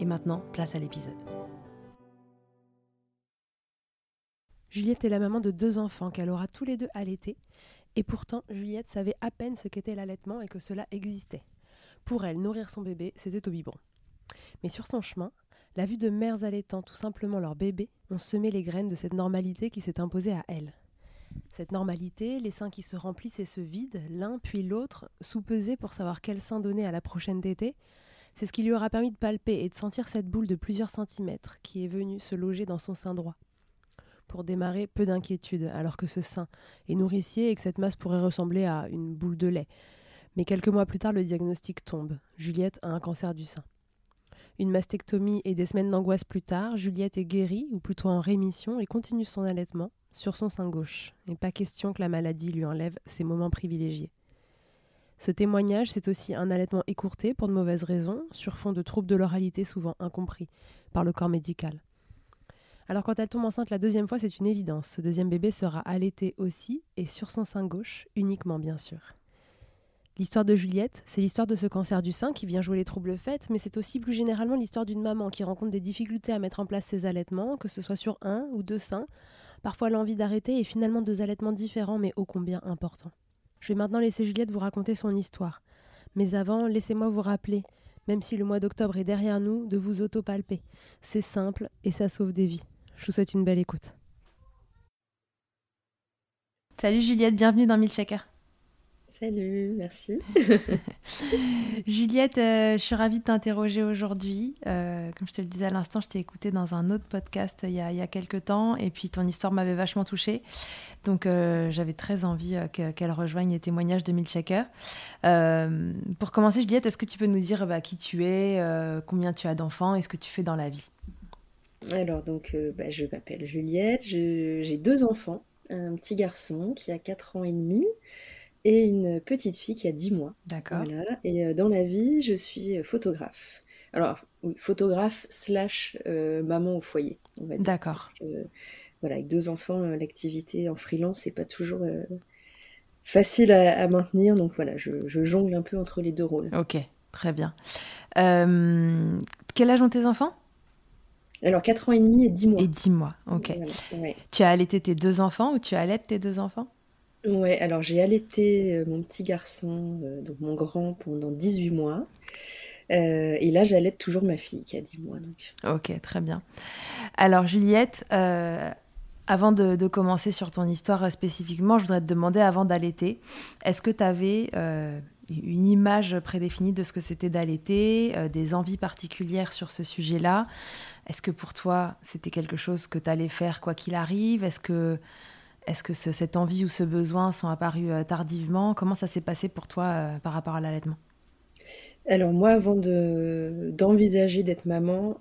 Et maintenant, place à l'épisode. Juliette est la maman de deux enfants qu'elle aura tous les deux allaités. Et pourtant, Juliette savait à peine ce qu'était l'allaitement et que cela existait. Pour elle, nourrir son bébé, c'était au biberon. Mais sur son chemin, la vue de mères allaitant tout simplement leur bébé ont semé les graines de cette normalité qui s'est imposée à elle. Cette normalité, les seins qui se remplissent et se vident, l'un puis l'autre, sous-pesés pour savoir quel sein donner à la prochaine tétée, c'est ce qui lui aura permis de palper et de sentir cette boule de plusieurs centimètres qui est venue se loger dans son sein droit. Pour démarrer, peu d'inquiétude, alors que ce sein est nourricier et que cette masse pourrait ressembler à une boule de lait. Mais quelques mois plus tard, le diagnostic tombe. Juliette a un cancer du sein. Une mastectomie et des semaines d'angoisse plus tard, Juliette est guérie, ou plutôt en rémission, et continue son allaitement sur son sein gauche. Et pas question que la maladie lui enlève ses moments privilégiés. Ce témoignage, c'est aussi un allaitement écourté pour de mauvaises raisons, sur fond de troubles de l'oralité souvent incompris par le corps médical. Alors quand elle tombe enceinte la deuxième fois, c'est une évidence. Ce deuxième bébé sera allaité aussi, et sur son sein gauche, uniquement bien sûr. L'histoire de Juliette, c'est l'histoire de ce cancer du sein qui vient jouer les troubles faits, mais c'est aussi plus généralement l'histoire d'une maman qui rencontre des difficultés à mettre en place ses allaitements, que ce soit sur un ou deux seins, parfois l'envie d'arrêter et finalement deux allaitements différents mais ô combien importants. Je vais maintenant laisser Juliette vous raconter son histoire. Mais avant, laissez-moi vous rappeler, même si le mois d'octobre est derrière nous, de vous autopalper. C'est simple et ça sauve des vies. Je vous souhaite une belle écoute. Salut Juliette, bienvenue dans Milchaker. Salut, merci. Juliette, euh, je suis ravie de t'interroger aujourd'hui. Euh, comme je te le disais à l'instant, je t'ai écouté dans un autre podcast il y a, il y a quelques temps et puis ton histoire m'avait vachement touchée. Donc euh, j'avais très envie qu'elle rejoigne les témoignages de Milchaker. pour commencer, Juliette, est-ce que tu peux nous dire bah, qui tu es, combien tu as d'enfants et ce que tu fais dans la vie? Alors, donc, bah, je m'appelle Juliette, j'ai deux enfants, un petit garçon qui a 4 ans et demi et une petite fille qui a 10 mois. D'accord. Voilà. Et euh, dans la vie, je suis photographe. Alors, oui, photographe slash euh, maman au foyer, on va dire. D'accord. Parce que, voilà, avec deux enfants, euh, l'activité en freelance, c'est pas toujours facile à, maintenir. Donc voilà, je, jongle un peu entre les deux rôles. Ok, très bien. quel âge ont tes enfants? Alors, 4 ans et demi et 10 mois. Et 10 mois, ok. Tu as allaité tes deux enfants ou tu allaites tes deux enfants? Ouais, alors j'ai allaité euh, mon petit garçon, euh, donc mon grand, pendant 18 mois. Euh, et là, j'allaite toujours ma fille qui a 10 mois. Donc. Ok, très bien. Alors, Juliette, avant de, commencer sur ton histoire spécifiquement, je voudrais te demander, avant d'allaiter, est-ce que tu avais une image prédéfinie de ce que c'était d'allaiter, des envies particulières sur ce sujet-là? Est-ce que pour toi, c'était quelque chose que tu allais faire quoi qu'il arrive? Est-ce que est-ce que cette envie ou ce besoin sont apparus euh, tardivement? Comment ça s'est passé pour toi euh, par rapport à l'allaitement? Alors moi, avant d'envisager d'être maman,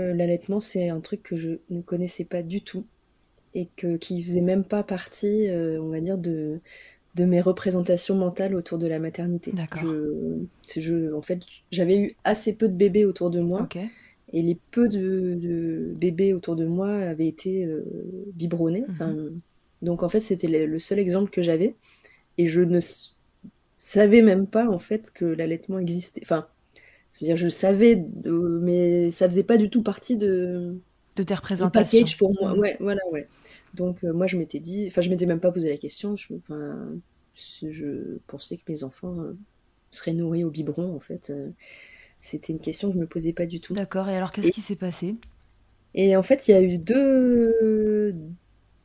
euh, l'allaitement, c'est un truc que je ne connaissais pas du tout et que, qui faisait même pas partie, on va dire, de, de mes représentations mentales autour de la maternité. Je, en fait, j'avais eu assez peu de bébés autour de moi. et les peu de, bébés autour de moi avaient été biberonnés. Mhm. Donc en fait, c'était le, seul exemple que j'avais. Et je ne savais même pas en fait que l'allaitement existait. Enfin, c'est-à-dire je le savais, mais ça faisait pas du tout partie de de tes représentations. package pour moi. Ouais, voilà, ouais. Donc moi, je m'étais dit, enfin, je m'étais même pas posé la question. Je, enfin, je pensais que mes enfants seraient nourris au biberon en fait. C'était une question que je me posais pas du tout. D'accord. Et alors, qu'est-ce qui s'est passé? Et en fait, il y a eu deux,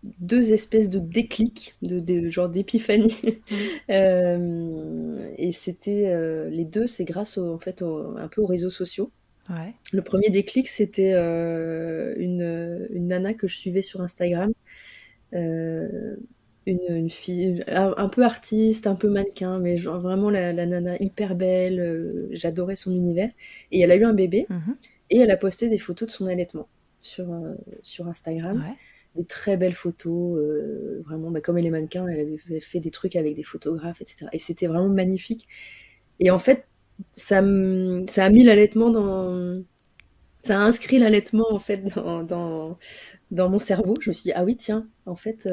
deux espèces de déclics, de, genre d'épiphanie. Mmh. Euh, et c'était euh, les deux, c'est grâce en fait un peu aux réseaux sociaux. Ouais. Le premier déclic, c'était euh, une, une, nana que je suivais sur Instagram une, fille un, peu artiste, un peu mannequin, mais genre vraiment la, nana hyper belle. J'adorais son univers. Et elle a eu un bébé mhm. et elle a posté des photos de son allaitement sur, sur Instagram. Des très belles photos, euh, vraiment bah, comme elle est mannequin, elle avait fait des trucs avec des photographes, etc. Et c'était vraiment magnifique. Et en fait, ça, ça a mis l'allaitement dans. Ça a inscrit l'allaitement en fait dans, dans, dans, mon cerveau. Je me suis dit, ah oui, tiens, en fait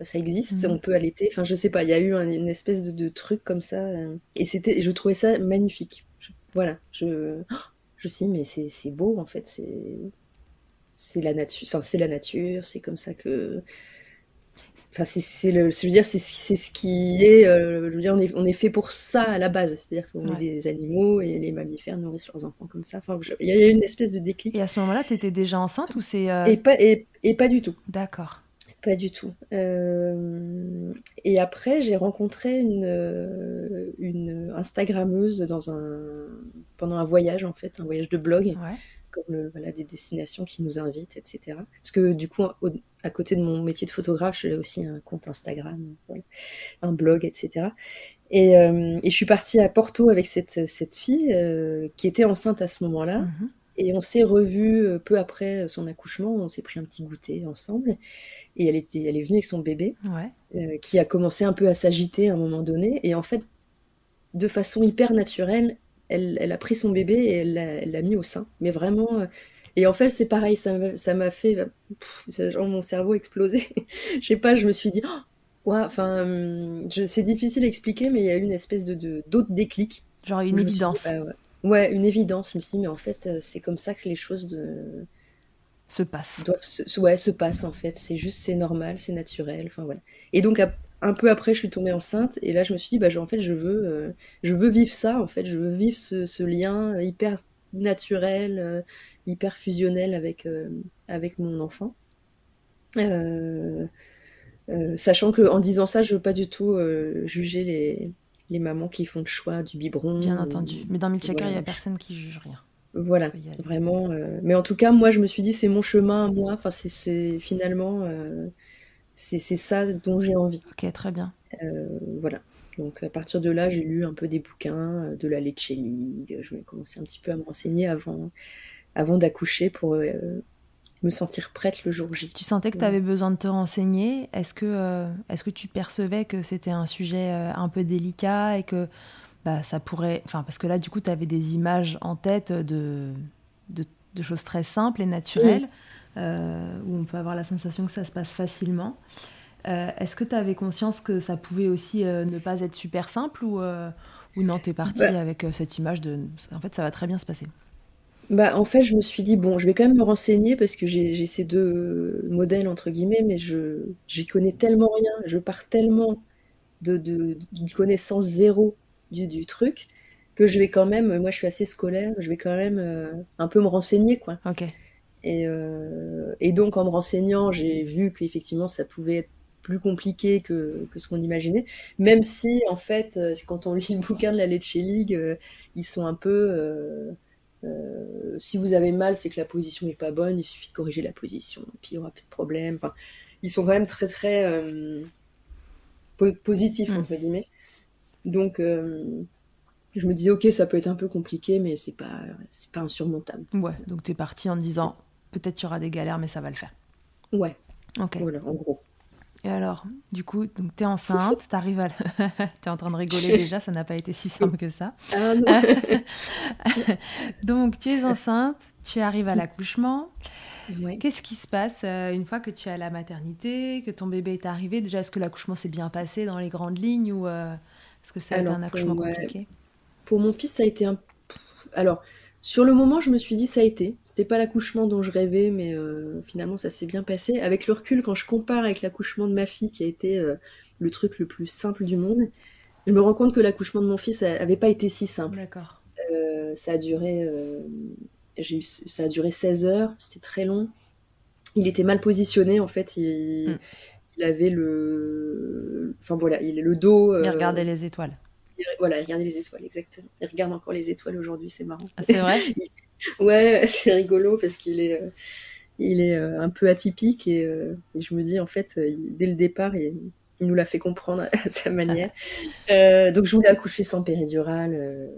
ça existe, mm. on peut allaiter. Enfin, je sais pas, il y a eu une espèce de, truc comme ça. Euh, et c'était, je trouvais ça magnifique. voilà, je, je sais, mais c'est beau en fait. C'est, c'est la nature. Enfin, c'est la nature. C'est comme ça que. Enfin, c'est le, je veux dire, c'est ce qui est. Euh, je veux dire, on est, on est fait pour ça à la base. C'est-à-dire qu'on est des animaux et les mammifères nourrissent leurs enfants comme ça. Enfin, il y a une espèce de déclic. Et à ce moment-là, tu étais déjà enceinte ou c'est. Euh, et, pas, et, et pas du tout. D'accord. Pas du tout. Euh, et après, j'ai rencontré une, une Instagrammeuse dans un, pendant un voyage, en fait, un voyage de blog, comme voilà, des destinations qui nous invitent, etc. Parce que du coup, à côté de mon métier de photographe, j'ai aussi un compte Instagram, un blog, etc. Et, euh, et, je suis partie à Porto avec cette, cette fille qui était enceinte à ce moment-là. Mhm. Et on s'est revus peu après son accouchement, on s'est pris un petit goûter ensemble. Et elle, était, elle est venue avec son bébé, euh, qui a commencé un peu à s'agiter à un moment donné. Et en fait, de façon hyper naturelle, elle, elle a pris son bébé et elle l'a mis au sein. Mais vraiment. Euh, et en fait, c'est pareil, ça m'a fait. genre, mon cerveau explosé. Je sais pas, je me suis dit. Oh, ouais, enfin, c'est difficile à expliquer, mais il y a eu une espèce de d'autres déclics. Genre une évidence. Bah ouais. une évidence. Je me suis dit, mais en fait, euh, c'est comme ça que les choses de se passe. Doivent se, ouais, se passe en fait. C'est juste, c'est normal, c'est naturel. Enfin voilà. Et donc un peu après, je suis tombée enceinte et là, je me suis dit, bah, en fait, je veux, euh, je veux vivre ça. En fait, je veux vivre ce, lien hyper naturel, euh, hyper fusionnel avec euh, avec mon enfant. sachant que en disant ça, je veux pas du tout juger les, les mamans qui font le choix du biberon. Bien entendu. Mais dans Milchaker, il n'y a personne qui juge rien. Voilà, vraiment. Euh, mais en tout cas, moi, je me suis dit, c'est mon chemin, moi. Enfin, c'est finalement, euh, c'est ça dont j'ai envie. Ok, très bien. Euh, voilà. Donc, à partir de là, j'ai lu un peu des bouquins, de la Lecce League. Je vais commencer un petit peu à me renseigner avant, avant d'accoucher pour me sentir prête le jour J. Tu sentais que tu avais besoin de te renseigner. Est-ce que, est-ce que tu percevais que c'était un sujet un peu délicat et que bah, ça pourrait. Enfin, parce que là, du coup, tu avais des images en tête de, de, choses très simples et naturelles, euh, où on peut avoir la sensation que ça se passe facilement. Euh, est-ce que tu avais conscience que ça pouvait aussi euh, ne pas être super simple ou, ou non, tu es parti bah avec cette image de. En fait, ça va très bien se passer? Bah, en fait, je me suis dit, bon, je vais quand même me renseigner parce que j'ai ces deux modèles, entre guillemets, mais je j'y connais tellement rien, je pars tellement de, de, de connaissance zéro du, truc que je vais quand même, moi je suis assez scolaire, je vais quand même euh, un peu me renseigner quoi. Ok. Et, euh, et donc en me renseignant, j'ai vu qu'effectivement ça pouvait être plus compliqué que, que ce qu'on imaginait, même si en fait euh, quand on lit le bouquin de la Lecce League, ils sont un peu si vous avez mal, c'est que la position n'est pas bonne, il suffit de corriger la position, et puis il n'y aura plus de problème. Enfin, ils sont quand même très très positifs, mm. entre guillemets. Donc, euh, je me disais, ok, ça peut être un peu compliqué, mais c'est pas, pas insurmontable. Ouais, donc tu es parti en disant, peut-être il y aura des galères, mais ça va le faire. Ouais. Ok. Voilà, en gros. Et alors, du coup, donc t'es enceinte, t'arrives à... t'es en train de rigoler déjà, ça n'a pas été si simple que ça. Ah non. donc, tu es enceinte, tu arrives à l'accouchement. Ouais. Qu'est-ce qui se passe euh, une fois que tu es à la maternité, que ton bébé est arrivé? Déjà, est-ce que l'accouchement s'est bien passé dans les grandes lignes ou euh, est-ce que ça a été un accouchement pour, compliqué? pour mon fils, ça a été un. Alors, sur le moment, je me suis dit ça a été. C'était pas l'accouchement dont je rêvais, mais euh, finalement, ça s'est bien passé. Avec le recul, quand je compare avec l'accouchement de ma fille, qui a été euh, le truc le plus simple du monde, je me rends compte que l'accouchement de mon fils avait pas été si simple. D'accord. Euh, ça a duré, j'ai eu, ça a duré 16 heures, c'était très long. Il était mal positionné en fait. Il, Mm. il avait le, enfin voilà, il le dos. Il regardait les étoiles. Il- voilà, il regardait les étoiles exactement. Il regarde encore les étoiles aujourd'hui, c'est marrant. Ah, c'est vrai Ouais, c'est rigolo parce qu'il est, euh, il est euh, un peu atypique et, euh, et je me dis en fait, il- dès le départ, il, il nous l'a fait comprendre à sa manière. Donc je voulais accoucher sans péridurale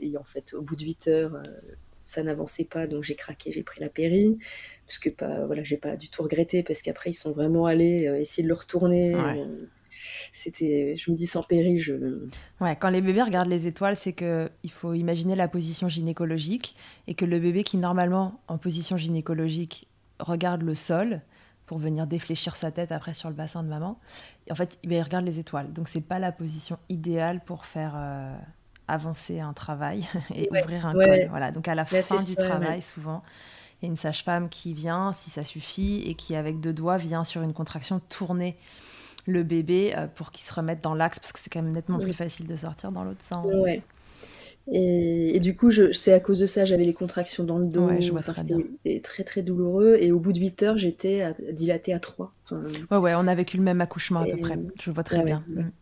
et en fait, au bout de 8 heures, ça n'avançait pas, donc j'ai craqué, j'ai pris la péri. Parce que pas, voilà, j'ai pas du tout regretté parce qu'après ils sont vraiment allés euh, essayer de le retourner. Ouais. euh, C'était, je me dis sans péri, je, Ouais, quand les bébés regardent les étoiles, c'est que il faut imaginer la position gynécologique et que le bébé qui normalement en position gynécologique regarde le sol pour venir défléchir sa tête après sur le bassin de maman, et en fait il regarde les étoiles. Donc c'est pas la position idéale pour faire euh, avancer un travail et Ouais, ouvrir un ouais, col. ouais. Voilà, donc à la Là, fin du ça, travail souvent il y a une sage-femme qui vient, si ça suffit, et qui avec deux doigts vient sur une contraction tourner le bébé euh, pour qu'il se remette dans l'axe parce que c'est quand même nettement Oui. plus facile de sortir dans l'autre sens. Ouais. Et, et du coup, c'est à cause de ça, j'avais les contractions dans le dos. Ouais, Enfin, c'était très très douloureux. Et au bout de 8 heures, j'étais dilatée à 3. Enfin, Ouais, ouais, on a vécu le même accouchement à peu près. Je vois très ouais, bien. ouais. Mm.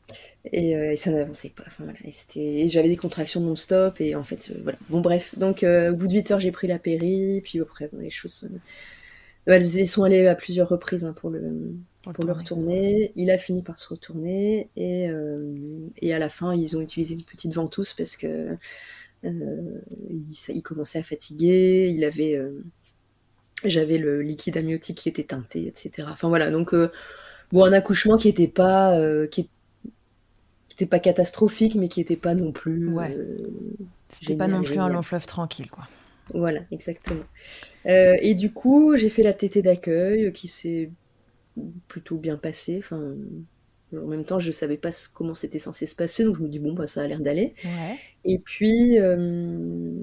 et, euh, et ça n'avançait pas. Enfin, voilà. Et, j'avais des contractions non-stop. Et en fait, euh, voilà. Bon, bref. Donc, euh, au bout de 8 heures, j'ai pris la péri. Puis après, bon, les choses. Elles elles sont allées à plusieurs reprises hein, pour le, Pour le retourner. Il a fini par se retourner et, euh, et à la fin, ils ont utilisé une petite ventouse parce que euh, il, ça- il commençait à fatiguer. Il avait, euh, j'avais le liquide amniotique qui était teinté, etc. Enfin voilà, donc bon, un accouchement qui était pas, qui était pas catastrophique, mais qui était pas non plus. Ouais. C'était pas non plus un long fleuve tranquille, quoi. Voilà, exactement. Euh, et du coup, j'ai fait la tétée d'accueil qui s'est plutôt bien passée. Enfin, en même temps, je savais pas comment c'était censé se passer, donc je me dis bon, bah ça a l'air d'aller. Ouais. Et puis, euh,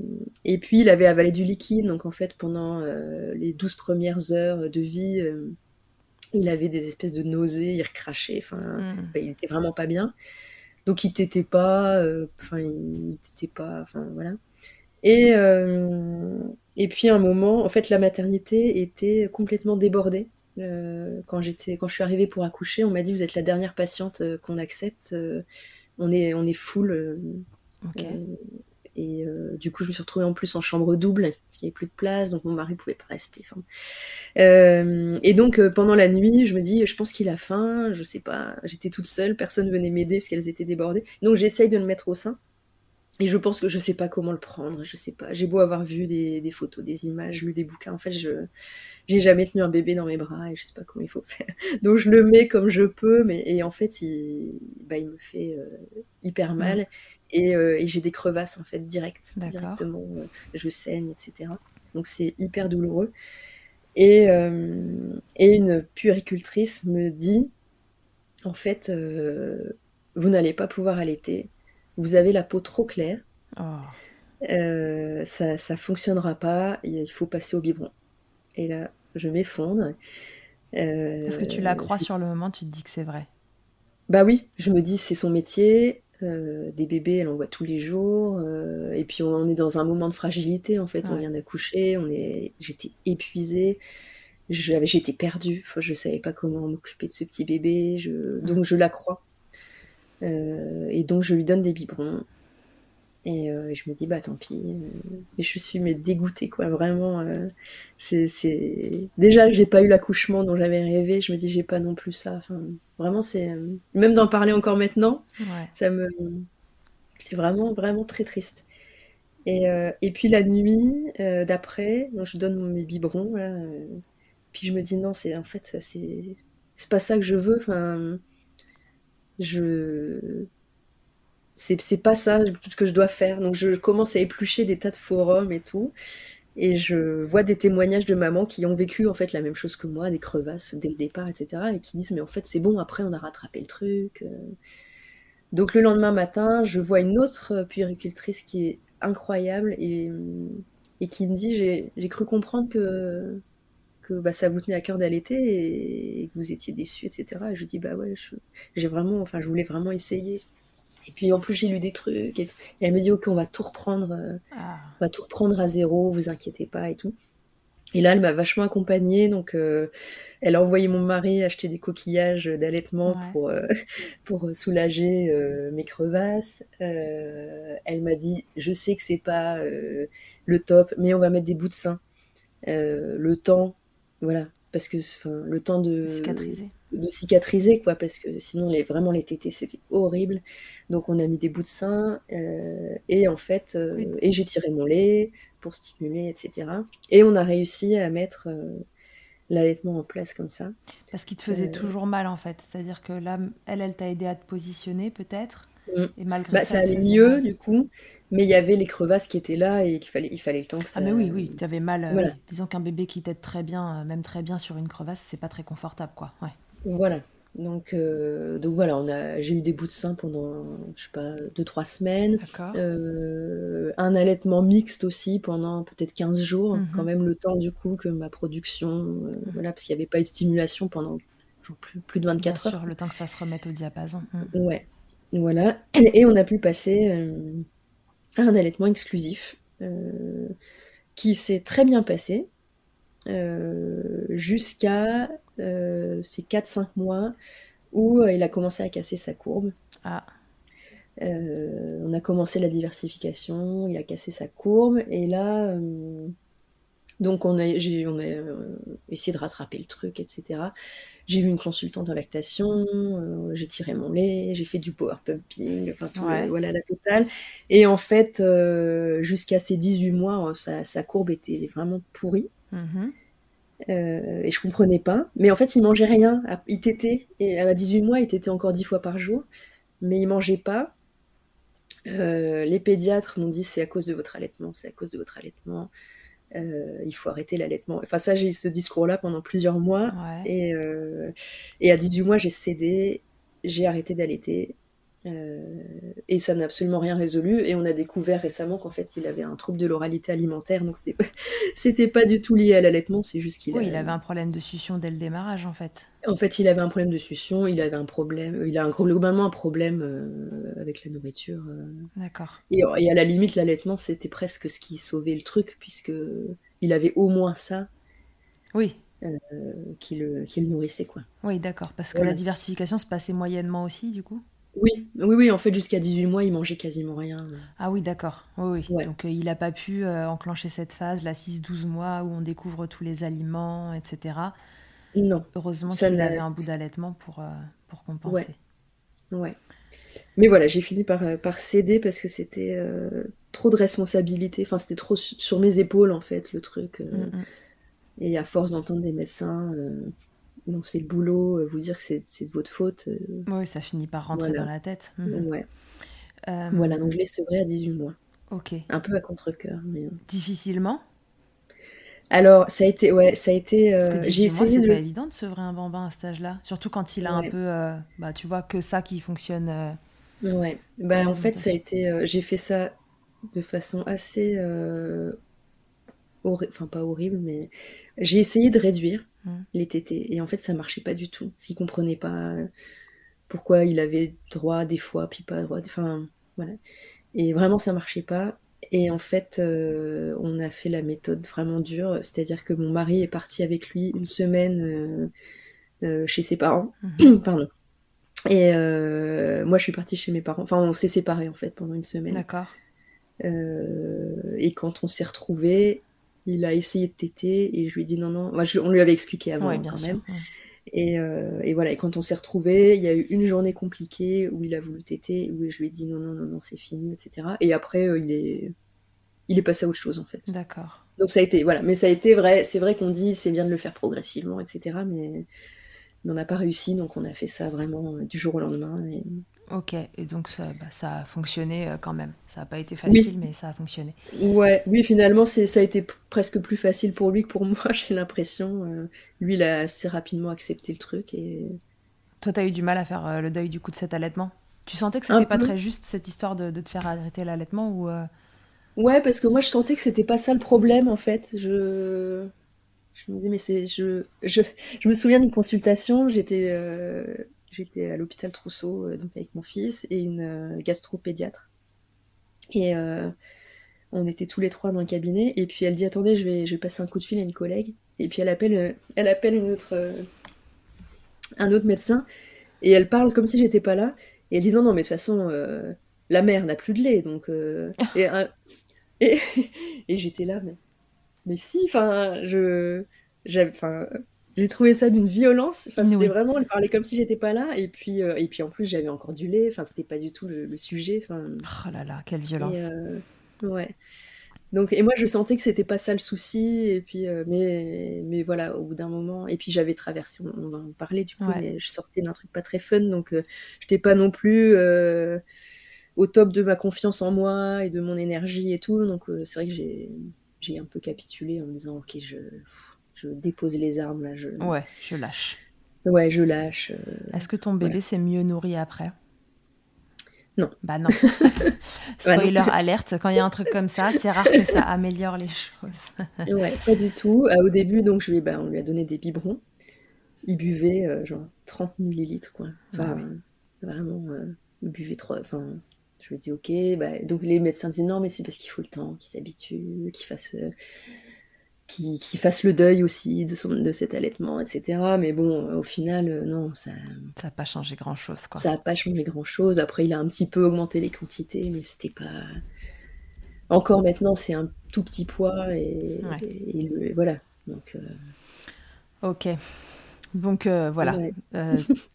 et puis, il avait avalé du liquide, donc en fait, pendant euh, les 12 premières heures de vie, euh, il avait des espèces de nausées, il recrachait, enfin, Mm. il était vraiment pas bien. Donc il t'était pas, enfin il t'était pas, enfin voilà. Et et puis à un moment, en fait, la maternité était complètement débordée. Euh, quand j'étais, quand je suis arrivée pour accoucher, on m'a dit vous êtes la dernière patiente euh, qu'on accepte. euh, on est, on est full. et du coup, je me suis retrouvée en plus en chambre double, parce qu'il n'y avait plus de place, donc mon mari pouvait pas rester. Et donc pendant la nuit, je me dis, je pense qu'il a faim, je sais pas. J'étais toute seule, personne venait m'aider parce qu'elles étaient débordées. Donc j'essaye de le mettre au sein. Et je pense que je sais pas comment le prendre, je sais pas. J'ai beau avoir vu des, des photos, des images, lu des bouquins, en fait, je j'ai jamais tenu un bébé dans mes bras et je sais pas comment il faut faire. Donc je le mets comme je peux, mais et en fait, il, bah, il me fait euh, hyper mal et, euh, et j'ai des crevasses en fait direct, directement. euh, je saigne, etc. Donc c'est hyper douloureux. Et, et une puéricultrice me dit, en fait, vous n'allez pas pouvoir allaiter. Vous avez la peau trop claire. Oh. Euh, ça, ça fonctionnera pas. Il faut passer au biberon. Et là, je m'effondre. Euh, Est-ce que tu la crois sur le moment Tu te dis que c'est vrai Bah oui, je me dis c'est son métier. euh, des bébés, elle en voit tous les jours. euh, et puis on, on est dans un moment de fragilité en fait. On vient d'accoucher. On est, j'étais épuisée. J'avais, j'étais perdue. Je savais pas comment m'occuper de ce petit bébé. Je, donc je la crois. Euh, et donc je lui donne des biberons. Et euh, je me dis bah tant pis. euh, Et je suis mais dégoûtée quoi. Vraiment. euh, c'est, c'est déjà j'ai pas eu l'accouchement dont j'avais rêvé. Je me dis j'ai pas non plus ça. Enfin, vraiment c'est euh, même d'en parler encore maintenant Ouais. ça me j'étais vraiment vraiment très triste et, euh, et puis la nuit euh, d'après je donne mes biberons là, euh, puis je me dis non c'est en fait c'est c'est pas ça que je veux. Enfin, je c'est pas ça que je dois faire. Donc je commence à éplucher des tas de forums et tout. Et je vois des témoignages de mamans qui ont vécu en fait la même chose que moi, des crevasses dès le départ, etc. Et qui disent mais en fait c'est bon, après on a rattrapé le truc. Euh. Donc le lendemain matin, je vois une autre puéricultrice qui est incroyable et, et qui me dit j'ai cru comprendre que, que bah, ça vous tenait à cœur d'allaiter et, que vous étiez déçu, etc. Et je dis bah ouais, j'ai vraiment, enfin je voulais vraiment essayer. Et puis en plus, j'ai lu des trucs. Et, elle me dit, ok, on va tout reprendre, euh, ah. on va tout reprendre à zéro, vous inquiétez pas et tout. Et là, elle m'a vachement accompagnée. Donc, euh, elle a envoyé mon mari acheter des coquillages d'allaitement pour, euh, pour soulager mes crevasses. elle m'a dit, je sais que c'est pas le top, mais on va mettre des bouts de sein. le temps, voilà, parce que le temps de cicatriser. de cicatriser quoi parce que sinon les vraiment les tétés c'était horrible. Donc on a mis des bouts de sein euh, et en fait euh, et j'ai tiré mon lait pour stimuler etc et on a réussi à mettre euh, l'allaitement en place comme ça. Parce qu'il te faisait toujours mal en fait. C'est à dire que là elle elle t'a aidé à te positionner peut-être? Mm. et malgré bah, ça, ça allait mieux du coup mais il y avait les crevasses qui étaient là et qu'il fallait, il fallait le temps que ça. Ah, mais oui, oui, tu avais mal. disons qu'un bébé qui t'aide très bien, même très bien sur une crevasse, c'est pas très confortable, quoi. Ouais. Voilà. Donc, euh, donc voilà, on a, j'ai eu des bouts de sein pendant, je sais pas, 2-3 semaines. Euh, un allaitement mixte aussi pendant peut-être 15 jours, mmh quand même le temps du coup que ma production, euh, mmh. voilà, parce qu'il n'y avait pas eu de stimulation pendant plus, plus de 24 heures. le temps que ça se remette au diapason. Mmh. Ouais, voilà. Et on a pu passer à un allaitement exclusif qui s'est très bien passé. jusqu'à euh, c'est 4-5 mois, où euh, il a commencé à casser sa courbe. Ah. Euh, on a commencé la diversification, il a cassé sa courbe, et là, donc on a, j'ai, on a essayé de rattraper le truc, etc. J'ai vu une consultante en lactation, j'ai tiré mon lait, j'ai fait du power pumping, enfin tout, voilà la totale. Et en fait, jusqu'à ces 18 mois, sa, courbe était vraiment pourrie. Mm-hmm. Euh, et je comprenais pas. Mais en fait, il mangeait rien. Il tétait. Et à 18 mois, il tétait encore 10 fois par jour. Mais il mangeait pas. Euh, les pédiatres m'ont dit c'est à cause de votre allaitement, c'est à cause de votre allaitement. Euh, il faut arrêter l'allaitement. Enfin, ça, j'ai eu ce discours-là pendant plusieurs mois. Et, et à 18 mois, j'ai cédé. J'ai arrêté d'allaiter. Euh, et ça n'a absolument rien résolu. Et on a découvert récemment qu'en fait, il avait un trouble de l'oralité alimentaire. Donc, c'était pas, pas du tout lié à l'allaitement. C'est juste qu'il oui, il avait un problème de succion dès le démarrage, en fait. En fait, il avait un problème de succion. Il avait un problème. Il a un, globalement un problème euh, avec la nourriture. Euh. D'accord. Et, et, à la limite, l'allaitement, c'était presque ce qui sauvait le truc, puisque il avait au moins ça. Oui. qui, le, qui le nourrissait, quoi. Oui, d'accord. Parce que la diversification se passait moyennement aussi, du coup? Oui, oui, oui, en fait, jusqu'à 18 mois, il mangeait quasiment rien. Ah oui, d'accord. Oui, oui. Donc, euh, il n'a pas pu euh, enclencher cette phase, la 6-12 mois, où on découvre tous les aliments, etc. Non. Heureusement qu'il avait un bout d'allaitement pour, euh, pour compenser. Ouais. ouais. Mais voilà, j'ai fini par, par céder parce que c'était trop de responsabilité. Enfin, c'était trop sur mes épaules, en fait, le truc. Mm, mm. Et à force d'entendre des médecins donc c'est le boulot, euh, vous dire que c'est de votre faute. Euh, oui, ça finit par rentrer dans la tête. Mhm. Ouais. Euh, voilà, donc je l'ai sevré à 18 mois. Ok. Un peu à contre-coeur. Mais... Difficilement? Alors, ça a été, ouais, ça a été. j'ai essayé. C'est pas évident de sevrer un bambin à cet âge-là, surtout quand il a un peu, bah, tu vois, que ça qui fonctionne. ouais. Bah, en fait, ça a été. j'ai fait ça de façon assez, enfin pas horrible, mais j'ai essayé de réduire. Mm. les tétés. Et en fait, ça marchait pas du tout. S'il comprenait pas euh, pourquoi il avait droit des fois, puis pas droit. Enfin, voilà. Et vraiment, ça marchait pas. Et en fait, euh, on a fait la méthode vraiment dure. C'est-à-dire que mon mari est parti avec lui une semaine euh, chez ses parents. Mm-hmm. Pardon. Et moi, je suis partie chez mes parents. Enfin, on s'est séparés en fait pendant une semaine. D'accord. et quand on s'est retrouvés, il a essayé de téter et je lui ai dit non, non. on lui avait expliqué avant quand même. Euh, et, voilà, et quand on s'est retrouvés, il y a eu une journée compliquée où il a voulu téter, où je lui ai dit non, non, non, non, c'est fini, etc. Et après, euh, il, est... il est passé à autre chose en fait. D'accord. Donc ça a été, voilà, mais ça a été vrai, c'est vrai qu'on dit c'est bien de le faire progressivement, etc. Mais, on n'a pas réussi, donc on a fait ça vraiment du jour au lendemain. Et... Ok, et donc ça, bah, ça a fonctionné quand même. Ça n'a pas été facile, mais ça a fonctionné. Ouais, oui, finalement, ça a été presque plus facile pour lui que pour moi, j'ai l'impression. lui, il a assez rapidement accepté le truc. Et... Toi, tu as eu du mal à faire le deuil du coup de cet allaitement? Tu sentais que c'était pas très juste cette histoire de, de te faire arrêter l'allaitement ou Ouais, parce que moi, je sentais que c'était pas ça le problème, en fait. Je, je me dis, mais c'est. Je... Je... je me souviens d'une consultation, j'étais. J'étais à l'hôpital Trousseau, euh, donc avec mon fils et une euh, gastropédiatre. Et euh, on était tous les trois dans le cabinet. Et puis elle dit Attendez, je vais, je vais passer un coup de fil à une collègue. Et puis elle appelle, elle appelle une autre, un autre médecin. Et elle parle comme si j'étais pas là. Et elle dit Non, non, mais de toute façon, la mère n'a plus de lait. Donc, et, et, et j'étais là, mais, mais si, enfin, je. Enfin, j'ai trouvé ça d'une violence. Enfin, c'était vraiment, elle parlait comme si j'étais pas là. Et puis, euh, et puis en plus, j'avais encore du lait. Enfin, c'était pas du tout le, sujet. Enfin, oh là là, quelle violence. Euh, ouais. Donc, et moi, je sentais que c'était pas ça le souci. Et puis, euh, mais, mais voilà, au bout d'un moment. Et puis, j'avais traversé, on, va en parler du coup, mais je sortais d'un truc pas très fun. Donc, je j'étais pas non plus au top de ma confiance en moi et de mon énergie et tout. Donc, c'est vrai que j'ai un peu capitulé en me disant, ok, je je dépose les armes là. Je... Ouais, je lâche. Ouais, je lâche. Euh, Est-ce que ton bébé s'est mieux nourri après? Non. Bah non. Spoiler alerte, quand il y a un truc comme ça, c'est rare que ça améliore les choses. ouais, pas du tout. Euh, au début, donc je lui, bah, on lui a donné des biberons. Il buvait euh, genre 30 millilitres, quoi. Enfin, ah vraiment, il buvait trop. Enfin, je lui ai dit, ok. Bah, donc les médecins disaient, non, mais c'est parce qu'il faut le temps, qu'il s'habitue, qu'il fasse qui, qui, fasse le deuil aussi de, son, de cet allaitement, etc. Mais bon, au final, euh, non, ça ça n'a pas changé grand-chose. Ça n'a pas changé grand-chose. Après, il a un petit peu augmenté les quantités, mais c'était pas... Encore maintenant, c'est un tout petit poids, et, voilà. Donc, euh, Ok. Donc euh, voilà,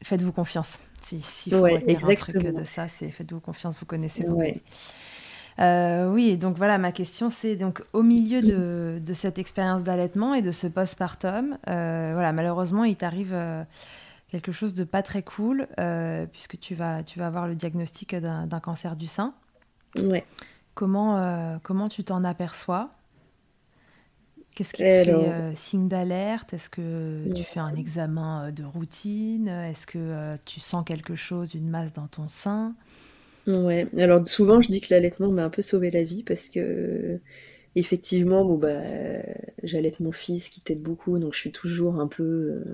faites-vous confiance. Si, si faut ouais, un truc de ça, c'est faites-vous confiance, vous connaissez vos euh, oui, donc voilà, ma question c'est donc au milieu de, cette expérience d'allaitement et de ce postpartum, euh, voilà, malheureusement il t'arrive euh, quelque chose de pas très cool puisque tu vas, tu vas avoir le diagnostic d'un cancer du sein. Ouais. Comment, comment tu t'en aperçois? Qu'est-ce qui te fait signe d'alerte? Est-ce que tu fais un examen de routine? Est-ce que tu sens quelque chose, une masse dans ton sein? Ouais, alors souvent je dis que l'allaitement m'a un peu sauvé la vie parce que effectivement, bon bah j'allaite mon fils qui t'aide beaucoup, donc je suis toujours un peu euh,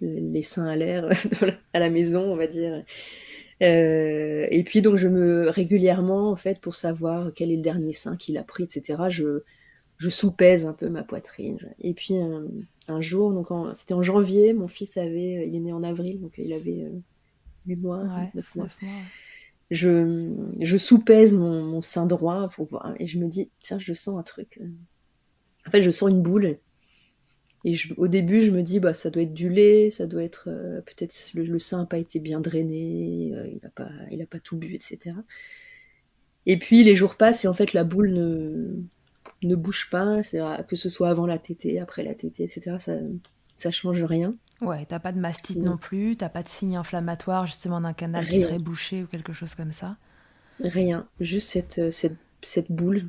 les seins à l'air à la maison, on va dire. Euh, et puis donc je me régulièrement en fait pour savoir quel est le dernier sein qu'il a pris, etc. Je je soupèse un peu ma poitrine. Et puis un, jour, donc c'était en janvier, mon fils avait, il est né en avril, donc il avait 8 mois, 9 mois je, je soupèse mon, sein droit pour voir. Et je me dis, tiens, je sens un truc. En fait, je sens une boule. Et au début, je me dis, bah, ça doit être du lait, ça doit être. Euh, peut-être le, sein n'a pas été bien drainé, euh, il n'a pas, il pas tout bu, etc. Et puis les jours passent et en fait, la boule ne, ne bouge pas. Que ce soit avant la tétée, après la tétée, etc. Ça, ça change rien. Ouais, t'as pas de mastite non, plus, t'as pas de signe inflammatoire justement d'un canal qui serait bouché ou quelque chose comme ça Rien, juste cette, euh, cette, cette boule.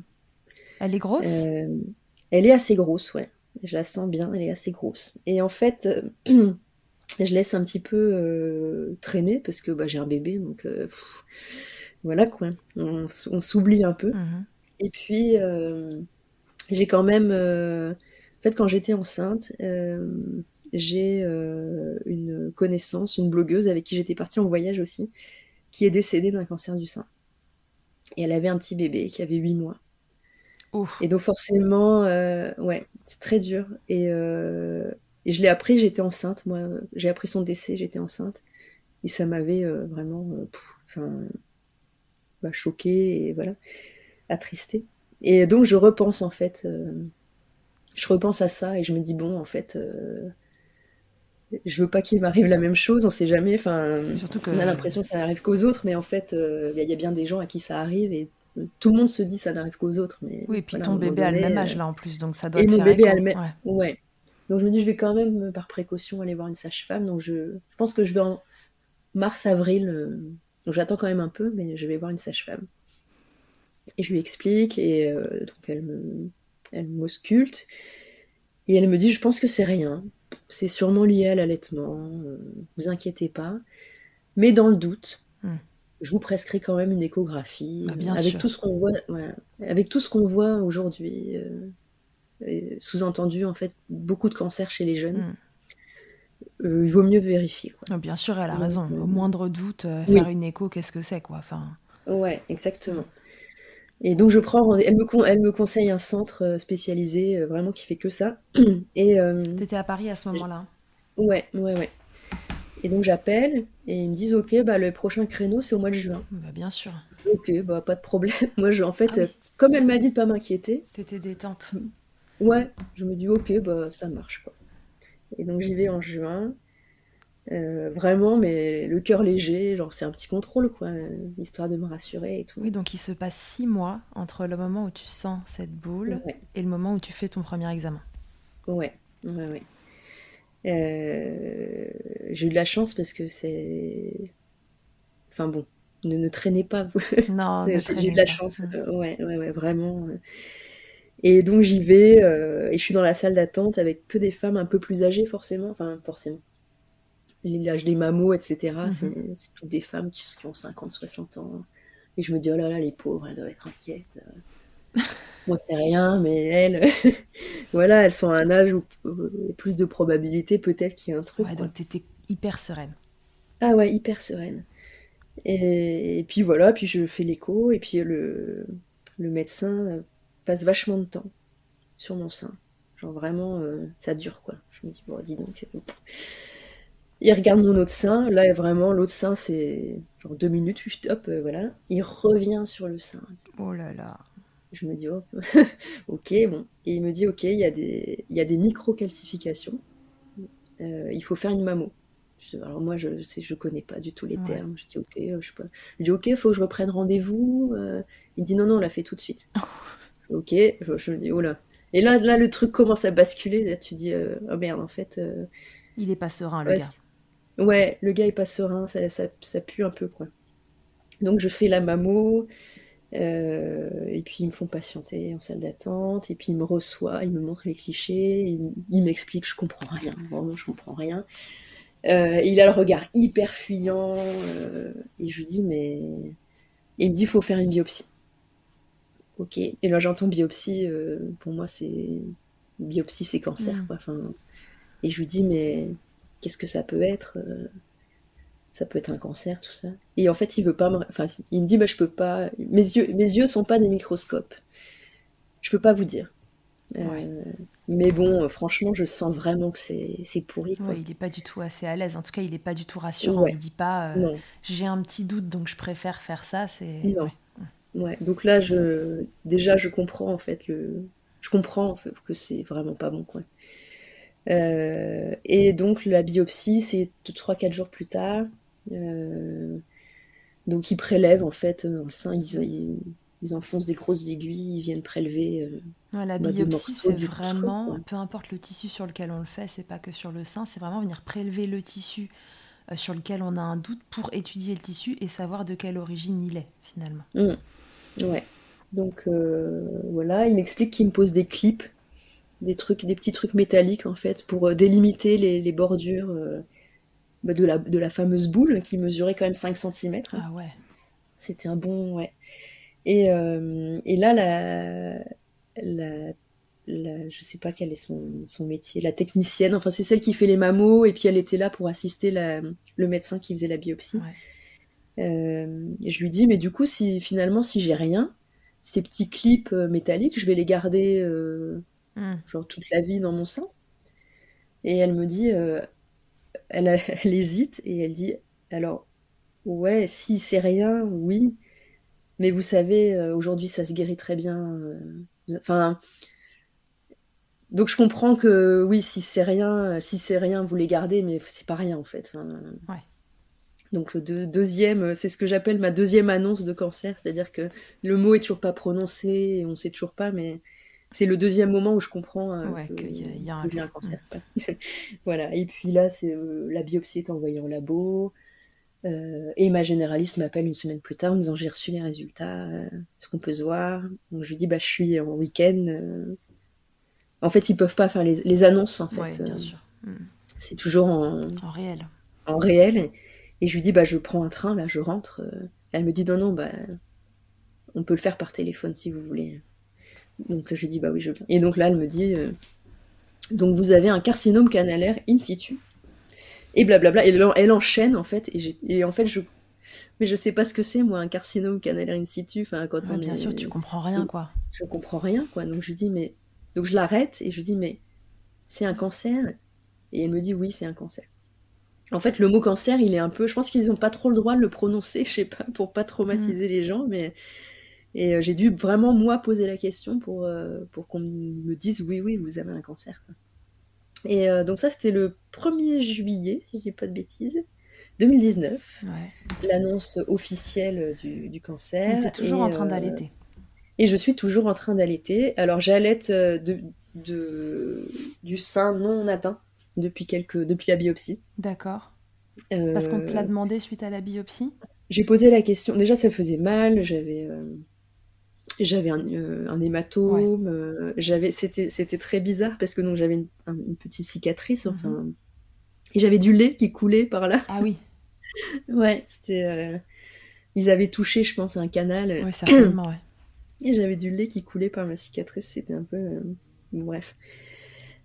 Elle est grosse? Euh, Elle est assez grosse, ouais. Je la sens bien, elle est assez grosse. Et en fait, euh, je laisse un petit peu traîner parce que bah, j'ai un bébé, donc voilà quoi. On, s'oublie un peu. Mhm. Et puis, j'ai quand même. en fait, quand j'étais enceinte, j'ai euh, une connaissance, une blogueuse avec qui j'étais partie en voyage aussi, qui est décédée d'un cancer du sein. Et elle avait un petit bébé qui avait 8 mois. Et donc forcément, euh, ouais, c'est très dur. Et, euh, et je l'ai appris, j'étais enceinte, moi. J'ai appris son décès, j'étais enceinte. Et ça m'avait vraiment enfin, bah, choquée et voilà, attristée. Et donc je repense en fait, je repense à ça et je me dis, bon, en fait je veux pas qu'il m'arrive la même chose, on sait jamais. Enfin, Surtout que... on a l'impression que ça n'arrive qu'aux autres, mais en fait, euh, il y, a bien des gens à qui ça arrive et tout le monde se dit ça n'arrive qu'aux autres. Mais oui, et puis ton bébé a le même âge là en plus, donc ça doit. Et te mon faire bébé a le même. Ouais. Donc je me dis, je vais quand même, par précaution, aller voir une sage-femme. Donc je, je, pense que je vais en mars-avril. donc j'attends quand même un peu, mais je vais voir une sage-femme. Et je lui explique, et donc elle me, elle m'ausculte. Et elle me dit, je pense que c'est rien. C'est sûrement lié à l'allaitement. vous inquiétez pas. Mais dans le doute, hmm. je vous prescris quand même une échographie. Bah, avec, Tout ce qu'on voit, avec tout ce qu'on voit aujourd'hui. Sous-entendu, en fait, beaucoup de cancers chez les jeunes. Hmm. Euh, il vaut mieux vérifier. Quoi. Ah, bien sûr, elle a raison. Au moindre doute, euh, faire une écho, qu'est-ce que c'est quoi enfin... Ouais, exactement. Et donc je prends, elle me, elle me conseille un centre euh, spécialisé, vraiment qui fait que ça. Et t'étais à Paris à ce moment-là. Ouais, ouais, ouais. Et donc j'appelle et ils me disent ok, bah le prochain créneau c'est au mois de juin. Bah, bien sûr. Ok, bah pas de problème. Moi je, en fait, ah comme elle m'a dit de pas m'inquiéter. T'étais détente. Ouais, je me dis ok, bah ça marche quoi. Et donc j'y vais en juin. Euh, vraiment, mais le cœur léger, genre c'est un petit contrôle, quoi, histoire de me rassurer et tout. Oui, donc il se passe six mois entre le moment où tu sens cette boule et le moment où tu fais ton premier examen. Ouais, ouais, ouais. Euh, j'ai eu de la chance parce que c'est. Enfin bon, ne, ne traînez pas, vous. Non, j'ai eu de la chance, mm. euh, ouais, ouais, ouais, vraiment. Et donc j'y vais, euh, et je suis dans la salle d'attente avec que des femmes un peu plus âgées, forcément. Enfin, forcément. L'âge des mamots, etc. Mhm. C'est toutes des femmes qui, ont 50, 60 ans. Et je me dis, oh là là, les pauvres, elles doivent être inquiètes. Moi, c'est rien, mais elles, voilà, elles sont à un âge où il y a plus de probabilité peut-être qu'il y ait un truc. Ouais, donc t'étais hyper sereine. Ah ouais, hyper sereine. Et, puis voilà, puis je fais l'écho, et puis le, le médecin passe vachement de temps sur mon sein. Genre vraiment, euh, ça dure quoi. Je me dis, bon, dis donc. Euh, il regarde mon autre sein. Là, vraiment, l'autre sein, c'est genre deux minutes, hop, euh, voilà. Il revient sur le sein. Oh là là. Je me dis, oh, ok, bon. Et il me dit, ok, il y a des, il y a des micro-calcifications. il faut faire une mammo. alors moi, je sais, je connais pas du tout les termes. Je dis, ok, je, peux... je dis, ok, il faut que je reprenne rendez-vous. il dit, non, non, on l'a fait tout de suite. ok, je, me dis, oh là. Et là, là, le truc commence à basculer. Là, tu dis, euh, oh merde, en fait. Euh, il est pas serein, le gars. Ouais, le gars est pas serein, ça, ça, ça, pue un peu, quoi. Donc, je fais la mammo. Euh, et puis ils me font patienter en salle d'attente, et puis il me reçoit, il me montre les clichés, il, m'explique, je comprends rien, vraiment je comprends rien. il a le regard hyper fuyant, et je lui dis, mais. il me dit, il faut faire une biopsie. Ok. Et là, j'entends biopsie. Euh, pour moi, c'est biopsie, c'est cancer. Mm. Quoi. Enfin, et je lui dis, mais qu'est-ce que ça peut être euh, Ça peut être un cancer, tout ça. Et en fait, il veut pas me. Enfin, il me dit, bah, je peux pas. Mes yeux, mes yeux sont pas des microscopes. Je peux pas vous dire. Euh, mais bon, franchement, je sens vraiment que c'est pourri. Quoi. il n'est pas du tout assez à l'aise. En tout cas, il n'est pas du tout rassurant. Il dit pas j'ai un petit doute, donc je préfère faire ça. C'est Ouais, donc là, je, déjà, je comprends en fait le, je comprends en fait, que c'est vraiment pas bon quoi. Euh, et donc la biopsie, c'est 3-4 jours plus tard. Euh, donc ils prélèvent en fait dans le sein, ils, ils, enfoncent des grosses aiguilles, ils viennent prélever. Euh, la bah, biopsie, c'est vraiment, peu importe le tissu sur lequel on le fait, c'est pas que sur le sein, c'est vraiment venir prélever le tissu sur lequel on a un doute pour étudier le tissu et savoir de quelle origine il est finalement. Mmh. Ouais. Donc euh, voilà, il m'explique qu'il me pose des clips, des trucs, des petits trucs métalliques en fait, pour euh, délimiter les, bordures euh, bah, de, la, de la fameuse boule qui mesurait quand même 5 cm. Ah ouais. C'était un bon, ouais. Et, et là, la, la, la, je sais pas quel est son, son métier, la technicienne, enfin c'est celle qui fait les mammos, et puis elle était là pour assister la, le médecin qui faisait la biopsie. Ouais. Euh, je lui dis, mais du coup, si finalement, si j'ai rien, ces petits clips euh, métalliques, je vais les garder euh, hmm. genre toute la vie dans mon sein. Et elle me dit, elle, elle, hésite et elle dit, alors, ouais, si c'est rien, oui, mais vous savez, aujourd'hui, ça se guérit très bien. Enfin, donc je comprends que oui, si c'est rien, si c'est rien, vous les gardez, mais c'est pas rien en fait. ouais. Donc le deuxième, euh, c'est ce que j'appelle ma deuxième annonce de cancer, c'est-à-dire que le mot est toujours pas prononcé, on sait toujours pas, mais c'est le deuxième moment où je comprends euh, Ouais, que, qu'il y a- il y a un j'ai un cancer. voilà. Et puis là, c'est euh, la biopsie est envoyée en labo. euh, et ma généraliste m'appelle une semaine plus tard en me disant j'ai reçu les résultats, euh, est-ce qu'on peut se voir? Donc je lui dis bah je suis en week-end. En fait, ils peuvent pas faire les, les annonces en fait. Ouais, bien sûr. Mm. c'est toujours en, En réel. en réel. Et je lui dis, bah, je prends un train, là, je rentre. Elle me dit, non, non, bah, on peut le faire par téléphone si vous voulez. Donc, je lui dis, bah oui, je viens. Et donc là, elle me dit, euh, donc vous avez un carcinome canalaire in situ. Et blablabla. Et elle, en- elle enchaîne, en fait. Et, j'ai- et en fait, je. Mais je sais pas ce que c'est, moi, un carcinome canalaire in situ. Enfin, quand Ouais, on bien est- sûr, tu comprends rien, quoi. je comprends rien, quoi. Donc je lui dis, mais. Donc je l'arrête et je lui dis, mais c'est un cancer? Et elle me dit, oui, c'est un cancer. En fait, le mot cancer, il est un peu. Je pense qu'ils n'ont pas trop le droit de le prononcer, je sais pas, pour pas traumatiser les gens, mais. Et euh, j'ai dû vraiment, moi, poser la question pour, euh, pour qu'on me dise, oui, oui, vous avez un cancer. Et euh, donc, ça, c'était le 1er juillet, si je dis pas de bêtises, 2019, Ouais. l'annonce officielle du, du cancer. T'es toujours Et, en train d'allaiter. et je suis toujours en train d'allaiter. Alors j'allaite de, de- du sein non atteint depuis, quelques, depuis la biopsie. D'accord. Parce qu'on te l'a demandé suite à la biopsie? J'ai posé la question. Déjà, ça faisait mal. J'avais euh, j'avais un, euh, un hématome. euh, j'avais c'était c'était très bizarre parce que donc j'avais une, un- une petite cicatrice. Enfin, et j'avais du lait qui coulait par là. Ah oui, Ouais, c'était. euh, ils avaient touché, je pense, un canal. oui, certainement, ouais. Et j'avais du lait qui coulait par ma cicatrice, c'était un peu... bref.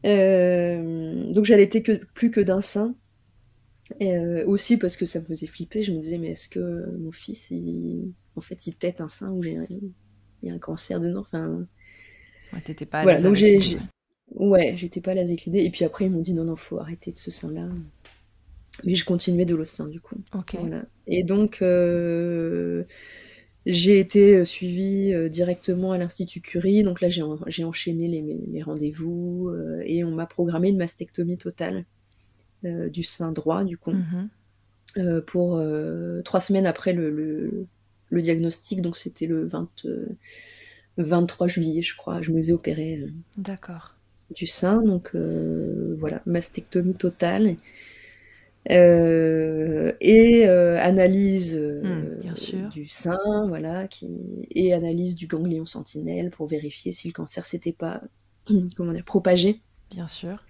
Donc j'allaitais que, plus que d'un sein. Et, aussi parce que ça me faisait flipper, je me disais, mais est-ce que mon fils, il... en fait, il tète un sein où j'ai un... il y a un cancer dedans enfin, Ouais, T'étais pas à Voilà, donc j'ai- ouais. J'étais pas avec l'idée. Et puis après, ils m'ont dit, non, non, faut arrêter de ce sein-là. Mais je continuais de l'océan, du coup. Voilà. Et donc, euh, j'ai été suivie euh, directement à l'Institut Curie. Donc là, j'ai en- j'ai enchaîné les, les rendez-vous euh, et on m'a programmé une mastectomie totale euh, du sein droit, du coup, Mhm. euh, pour euh, trois semaines après le, le- le diagnostic. Donc c'était le 20, euh, 23 juillet, je crois. Je me faisais opérer euh, D'accord. du sein. Donc euh, voilà, mastectomie totale. Euh, et analyse Hmm, du sein, voilà, qui, et analyse du ganglion sentinelle pour vérifier si le cancer s'était pas comment dire, propagé, Bien sûr.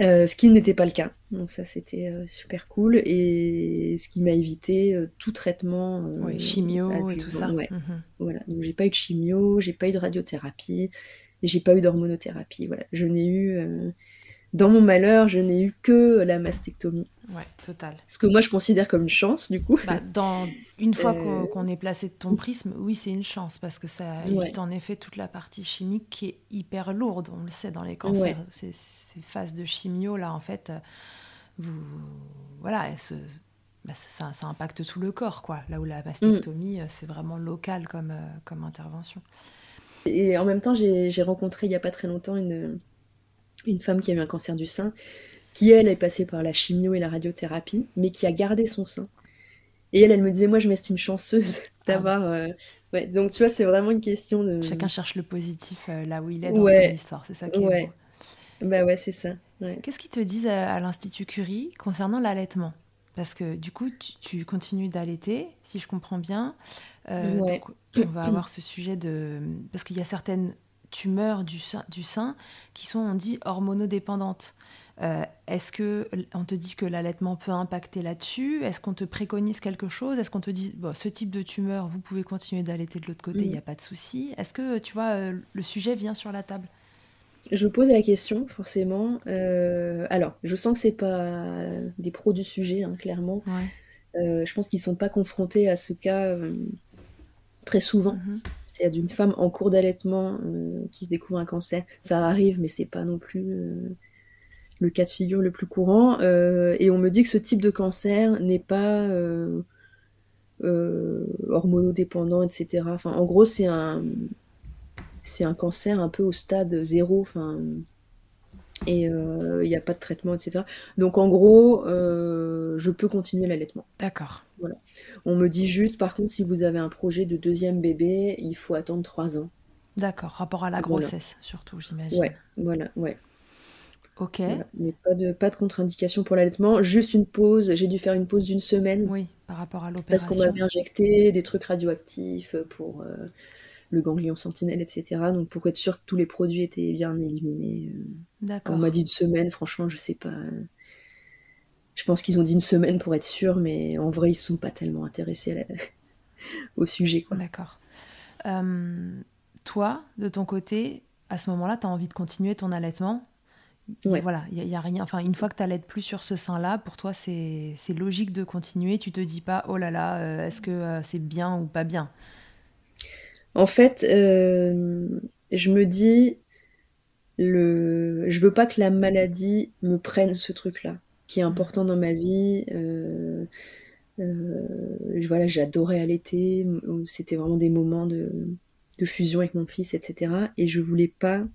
Euh, ce qui n'était pas le cas. Donc ça c'était euh, super cool et ce qui m'a évité euh, tout traitement Oui, chimio et tout ça. Ouais, Mhm. voilà. Donc j'ai pas eu de chimio, j'ai pas eu de radiothérapie, j'ai pas eu d'hormonothérapie. Voilà, je n'ai eu dans mon malheur, je n'ai eu que la mastectomie. Ouais, total. Ce que moi je considère comme une chance du coup. Bah, dans, une fois Euh, qu'on est placé de ton prisme, oui, c'est une chance parce que ça Ouais. évite en effet toute la partie chimique qui est hyper lourde. On le sait dans les cancers. Ces, ces phases de chimio, là, en fait, vous, voilà, se- bah, ça, ça impacte tout le corps, quoi. Là où la mastectomie, euh, c'est vraiment local comme, euh, comme intervention. Et en même temps, j'ai j'ai rencontré il y a pas très longtemps une, une femme qui a eu un cancer du sein, qui elle est passée par la chimio et la radiothérapie, mais qui a gardé son sein. Et elle, elle me disait, moi je m'estime chanceuse d'avoir. euh, Ouais, donc tu vois, c'est vraiment une question de. Chacun cherche le positif euh, là où il est dans Ouais. son histoire. C'est ça qui est Ouais. beau. Bah ouais, c'est ça. Ouais. Qu'est-ce qu'ils te disent à, à l'Institut Curie concernant l'allaitement? Parce que du coup, tu, tu continues d'allaiter, si je comprends bien. Euh. Donc, on va avoir ce sujet de... Parce qu'il y a certaines tumeurs du sein, du sein qui sont, on dit, hormonodépendantes. Euh, Est-ce que on te dit que l'allaitement peut impacter là-dessus? Est-ce qu'on te préconise quelque chose? Est-ce qu'on te dit, bon, ce type de tumeur, vous pouvez continuer d'allaiter de l'autre côté, il n'y a pas de souci Est-ce que, tu vois, euh, le sujet vient sur la table? Je pose la question, forcément. Euh, alors, je sens que c'est pas des pros du sujet, hein, clairement. Ouais. Euh, je pense qu'ils sont pas confrontés à ce cas très souvent. Mhm. C'est d'une femme en cours d'allaitement euh, qui se découvre un cancer. Ça arrive, mais c'est pas non plus euh, le cas de figure le plus courant. Euh, et on me dit que ce type de cancer n'est pas hormonodépendant, etc. Enfin, en gros, c'est un c'est un cancer un peu au stade zéro. Enfin, et il n'y a pas de traitement, etc. Donc en gros, euh, je peux continuer l'allaitement. D'accord. On me dit juste, par contre, si vous avez un projet de deuxième bébé, il faut attendre trois ans. D'accord, rapport à la Voilà. grossesse, surtout, j'imagine. Ouais, voilà, ouais. Ok. Voilà. Mais pas de, pas de contre-indication pour l'allaitement, juste une pause. J'ai dû faire une pause d'une semaine Oui, par rapport à parce qu'on l'opération. m'avait injecté des trucs radioactifs pour euh, le ganglion sentinelle, etc. Donc pour être sûr que tous les produits étaient bien éliminés. On m'a dit une semaine, franchement, je sais pas. Je pense qu'ils ont dit une semaine pour être sûr, mais en vrai, ils sont pas tellement intéressés à la- au sujet, quoi. D'accord. Euh, toi, de ton côté, à ce moment-là, tu as envie de continuer ton allaitement? Ouais. Voilà, il y, a- il y a rien. Enfin, une fois que tu n'allaites plus sur ce sein-là, pour toi, c'est c'est logique de continuer? Tu te dis pas, oh là là, euh, est-ce que euh, c'est bien ou pas bien? En fait, je me dis, le... je veux pas que la maladie me prenne ce truc-là, qui est important dans ma vie. Euh, euh, voilà, j'adorais allaiter, c'était vraiment des moments de, de fusion avec mon fils, etc. Et je voulais pas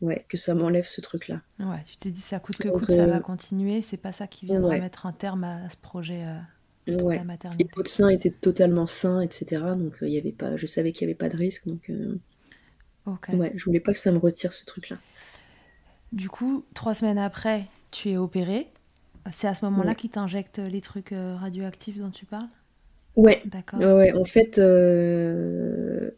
ouais, que ça m'enlève ce truc-là. Ouais, tu t'es dit, ça coûte que Donc, coûte, ça euh, va continuer. C'est pas ça qui viendra ouais. mettre un terme à ce projet euh, de Ouais. Et maternité. votre sein était totalement sain, etc. Donc euh, il y avait pas, je savais qu'il n'y avait pas de risque. Donc euh, Ok. ouais, je voulais pas que ça me retire ce truc-là. Du coup, trois semaines après, tu es opéré. C'est à ce moment-là Ouais. qu'ils t'injectent les trucs euh, radioactifs dont tu parles? Ouais, D'accord. ouais, ouais. En fait, euh,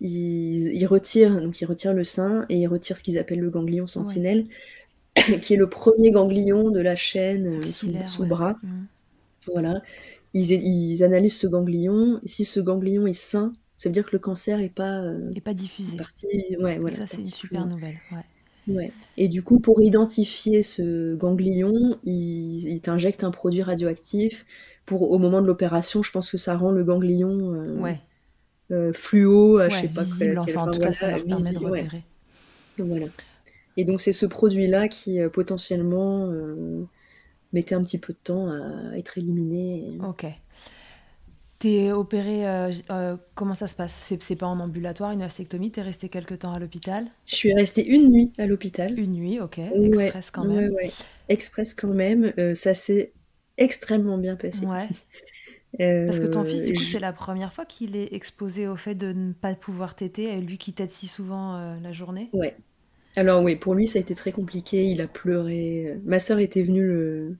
ils, ils retirent, donc ils retirent le sein et ils retirent ce qu'ils appellent le ganglion sentinelle, qui est le premier ganglion de la chaîne euh, sous, le bras. Mhm. Voilà. Ils, ils analysent ce ganglion. Si ce ganglion est sain, ça veut dire que le cancer est pas euh, pas diffusé. parti. Ouais, voilà. ça, c'est une super nouvelle. Ouais. Ouais. Et du coup, pour identifier ce ganglion, ils, t'injectent un produit radioactif. Pour, au moment de l'opération, je pense que ça rend le ganglion euh, Ouais, euh, fluo, euh, je sais pas visible, quel- quel- enfin, en tout cas, ça leur permet de repérer. Voilà. Et donc c'est ce produit-là qui euh, potentiellement euh, mettait un petit peu de temps à être éliminé. Ok. T'es opéré, euh, euh, comment ça se passe? C'est pas en ambulatoire, une mastectomie, t'es resté quelque temps à l'hôpital? Je suis restée une nuit à l'hôpital. Une nuit, ok, Ouais, express quand même. ouais. Express quand même. Euh, ça s'est extrêmement bien passé. Ouais. Parce que ton fils, du coup, je- c'est la première fois qu'il est exposé au fait de ne pas pouvoir téter, et lui qui tète si souvent la journée? Ouais. Alors oui, pour lui ça a été très compliqué. Il a pleuré. Ma sœur était venue le...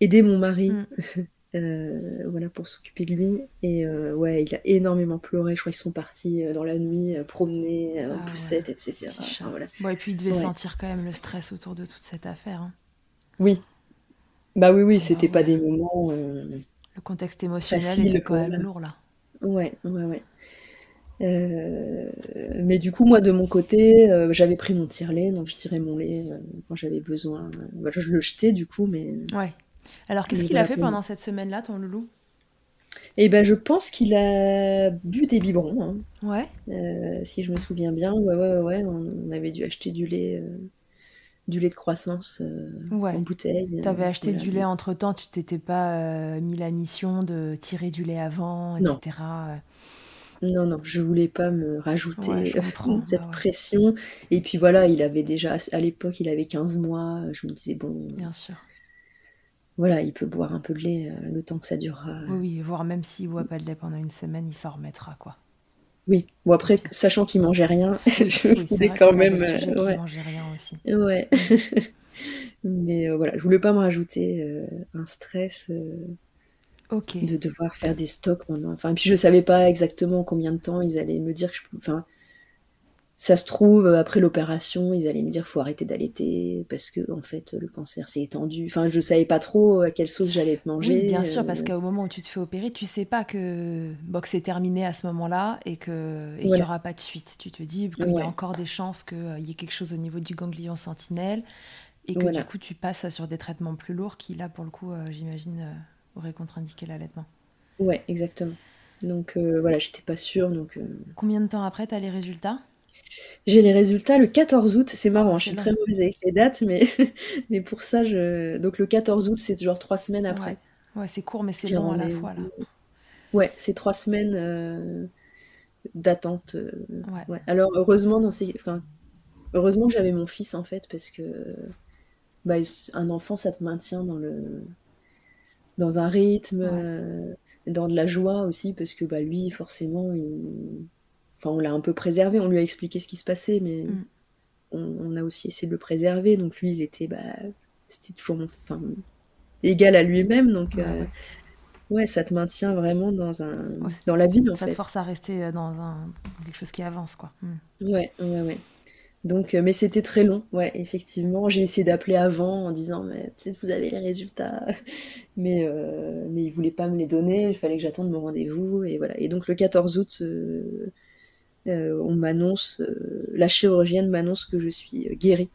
aider mon mari. Mm. euh, voilà, pour s'occuper de lui. Et euh, ouais, il a énormément pleuré. Je crois qu'ils sont partis euh, dans la nuit euh, promener euh, en Ah ouais, poussette, etc. Enfin, voilà. Bon, et puis il devait Ouais. sentir quand même le stress autour de toute cette affaire. hein. Oui. Bah oui, oui, Ah c'était bah pas des moments. euh, Le contexte émotionnel Facile, était quand même lourd là. Ouais, ouais, ouais. Euh, mais du coup, moi, de mon côté, euh, j'avais pris mon tire-lait, donc je tirais mon lait euh, quand j'avais besoin. Euh, je le jetais du coup, mais. Ouais. Alors, qu'est-ce qu'il a fait pendant cette semaine-là, ton loulou? Et ben, je pense qu'il a bu des biberons, hein. Ouais. Euh, si je me souviens bien. Ouais, ouais, ouais, on, avait dû acheter du lait, euh, du lait de croissance euh, Ouais. en bouteille. T'avais acheté voilà. du lait entre temps, tu t'étais pas mis la mission de tirer du lait avant, etc. Non, non, je voulais pas me rajouter Ouais, cette bah ouais. pression. Et puis voilà, il avait déjà, à l'époque, il avait 15 mois. Je me disais, bon, Bien sûr. Voilà, il peut boire un peu de lait euh, le temps que ça durera. Oui, oui, voire même s'il boit pas de lait pendant une semaine, il s'en remettra, quoi. Oui, bon après, sachant qu'il mangeait rien, je Oui, voulais quand même. euh, ouais, mangeait rien aussi. ouais. Mais euh, voilà, je voulais pas me rajouter euh, un stress de devoir faire des stocks pendant. Enfin, et puis je savais pas exactement combien de temps ils allaient me dire que je pouvais. Enfin, ça se trouve, euh, après l'opération, ils allaient me dire faut arrêter d'allaiter parce que en fait le cancer s'est étendu. Enfin, je savais pas trop à quelle sauce j'allais te manger. Oui, bien sûr, parce euh, qu'au moment où tu te fais opérer, tu sais pas que, bon, que c'est terminé à ce moment-là et que qu'il n'y Voilà. aura pas de suite. Tu te dis qu'il y Ouais. a encore des chances qu'il y ait quelque chose au niveau du ganglion sentinelle et que Voilà. du coup tu passes sur des traitements plus lourds qui, là, pour le coup, euh, j'imagine, euh, auraient contre-indiqué l'allaitement. Ouais, exactement. Donc euh, voilà, j'étais pas sûre. Donc euh, Combien de temps après, tu as les résultats? J'ai les résultats le 14 août. C'est marrant, Ah, je suis très mauvaise avec les dates, mais mais pour ça, je donc le 14 août, c'est genre trois semaines après. Ouais, ouais c'est court, mais c'est long à la fois, là. Ouais, c'est trois semaines euh, d'attente. euh, Ouais. ouais. Alors heureusement dans ces, enfin, heureusement que j'avais mon fils en fait parce que bah, un enfant ça te maintient dans le dans un rythme, Ouais. euh, dans de la joie aussi parce que bah lui forcément il enfin, on l'a un peu préservé, on lui a expliqué ce qui se passait, mais Mm. on, on a aussi essayé de le préserver. Donc lui, il était, bah, c'était toujours, enfin, égal à lui-même. Donc, Ouais, euh, ouais. ça te maintient vraiment dans un, Ouais, dans la vie, en Ça te fait. force à rester euh, dans un quelque chose qui avance, quoi. Mm. Ouais, ouais, ouais. Donc, euh, mais c'était très long, ouais, effectivement. J'ai essayé d'appeler avant en disant, mais peut-être vous avez les résultats. Mais, euh, mais ils voulaient pas me les donner, il fallait que j'attende mon rendez-vous. Et voilà. Et donc, le 14 août, on m'annonce, euh, la chirurgienne m'annonce que je suis euh, guérie.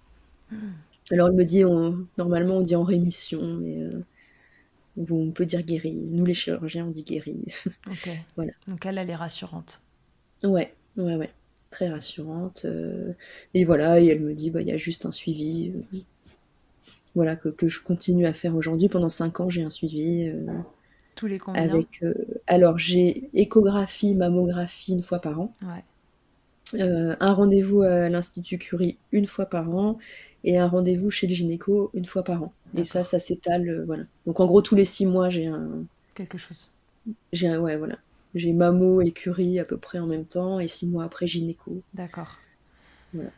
Mm. Alors, elle me dit, on- normalement, on dit en rémission, mais euh, on peut dire guérie. Nous, les chirurgiens, on dit guérie. Voilà. Donc elle, elle est rassurante. Ouais, ouais, ouais. Très rassurante. euh, et voilà, et elle me dit, bah, il y a juste un suivi. euh, voilà, que, que je continue à faire aujourd'hui. Pendant cinq ans, j'ai un suivi euh, Tous les combien? avec. euh, alors, j'ai échographie, mammographie une fois par an. Ouais. Euh, un rendez-vous à l'Institut Curie une fois par an. Et un rendez-vous chez le gynéco une fois par an. Et ça, ça s'étale. euh, voilà. Donc, en gros, tous les six mois, j'ai un. Quelque chose. J'ai un, ouais, voilà. J'ai mammo et curie à peu près en même temps. Et six mois après, gynéco. D'accord. Voilà.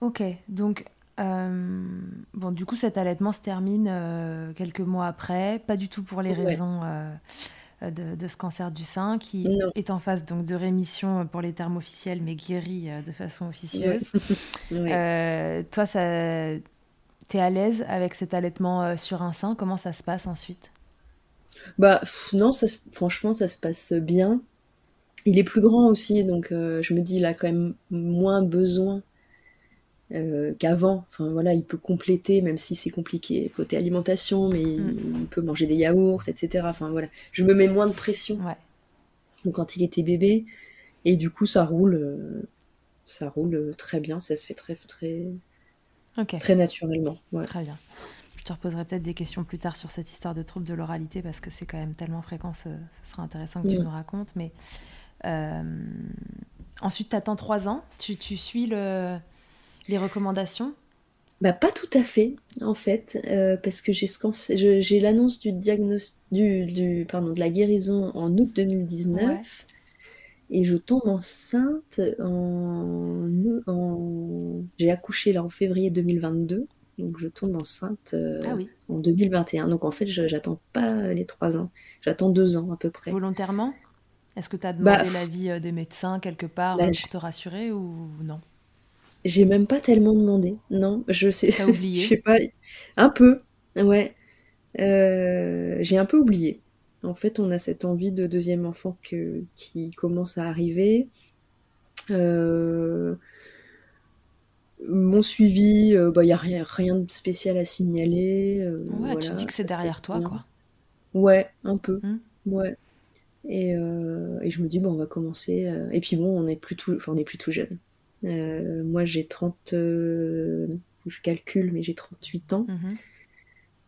Ok. Donc euh, bon, du coup, cet allaitement se termine quelques mois après. Pas du tout pour les Ouais. raisons de, de ce cancer du sein qui Non. est en phase donc de rémission pour les termes officiels, mais guéri euh, de façon officieuse. Euh, toi, ça, t'es à l'aise avec cet allaitement euh, sur un sein? Comment ça se passe ensuite? Bah non, ça, franchement, ça se passe bien. Il est plus grand aussi, donc euh, je me dis, il a quand même moins besoin euh, qu'avant. Enfin voilà, il peut compléter, même si c'est compliqué côté alimentation, mais il, Mm. il peut manger des yaourts, etc. Enfin voilà, je me mets moins de pression Ouais. que quand il était bébé, et du coup, ça roule, euh, ça roule euh, très bien, ça se fait très, très, Ok. très naturellement. Ouais. Très bien. Je te reposerai peut-être des questions plus tard sur cette histoire de trouble de l'oralité parce que c'est quand même tellement fréquent, ce, ce sera intéressant que tu Mm. nous racontes. Mais euh, ensuite, tu attends trois ans, tu, tu suis le, les recommandations? Bah, pas tout à fait, en fait, euh, parce que j'ai l'annonce du diagnostic, du, du- pardon, de la guérison en août 2019, Ouais. et je tombe enceinte en, en- j'ai accouché là en février 2022, donc je tombe enceinte euh, Ah oui, en 2021. Donc en fait, je- j'attends pas les trois ans, j'attends deux ans à peu près. volontairement? Est-ce que tu as demandé Bah, l'avis euh, des médecins quelque part Bah, pour te rassurer ou non? J'ai même pas tellement demandé, non, je sais, T'as je sais pas, un peu, ouais. Euh, j'ai un peu oublié. En fait, on a cette envie de deuxième enfant que, qui commence à arriver. Euh, mon suivi, il n'y a rien, rien de spécial à signaler. euh, Ouais, tu dis que c'est ça se derrière passe toi, bien. quoi. Ouais, un peu. Hmm. Ouais. Et, euh, et je me dis, bon, on va commencer. euh, Et puis bon, on est plus tout, enfin, on est plus tout jeune. Euh, moi, j'ai 30. euh, Je calcule, mais j'ai 38 ans. Mhm.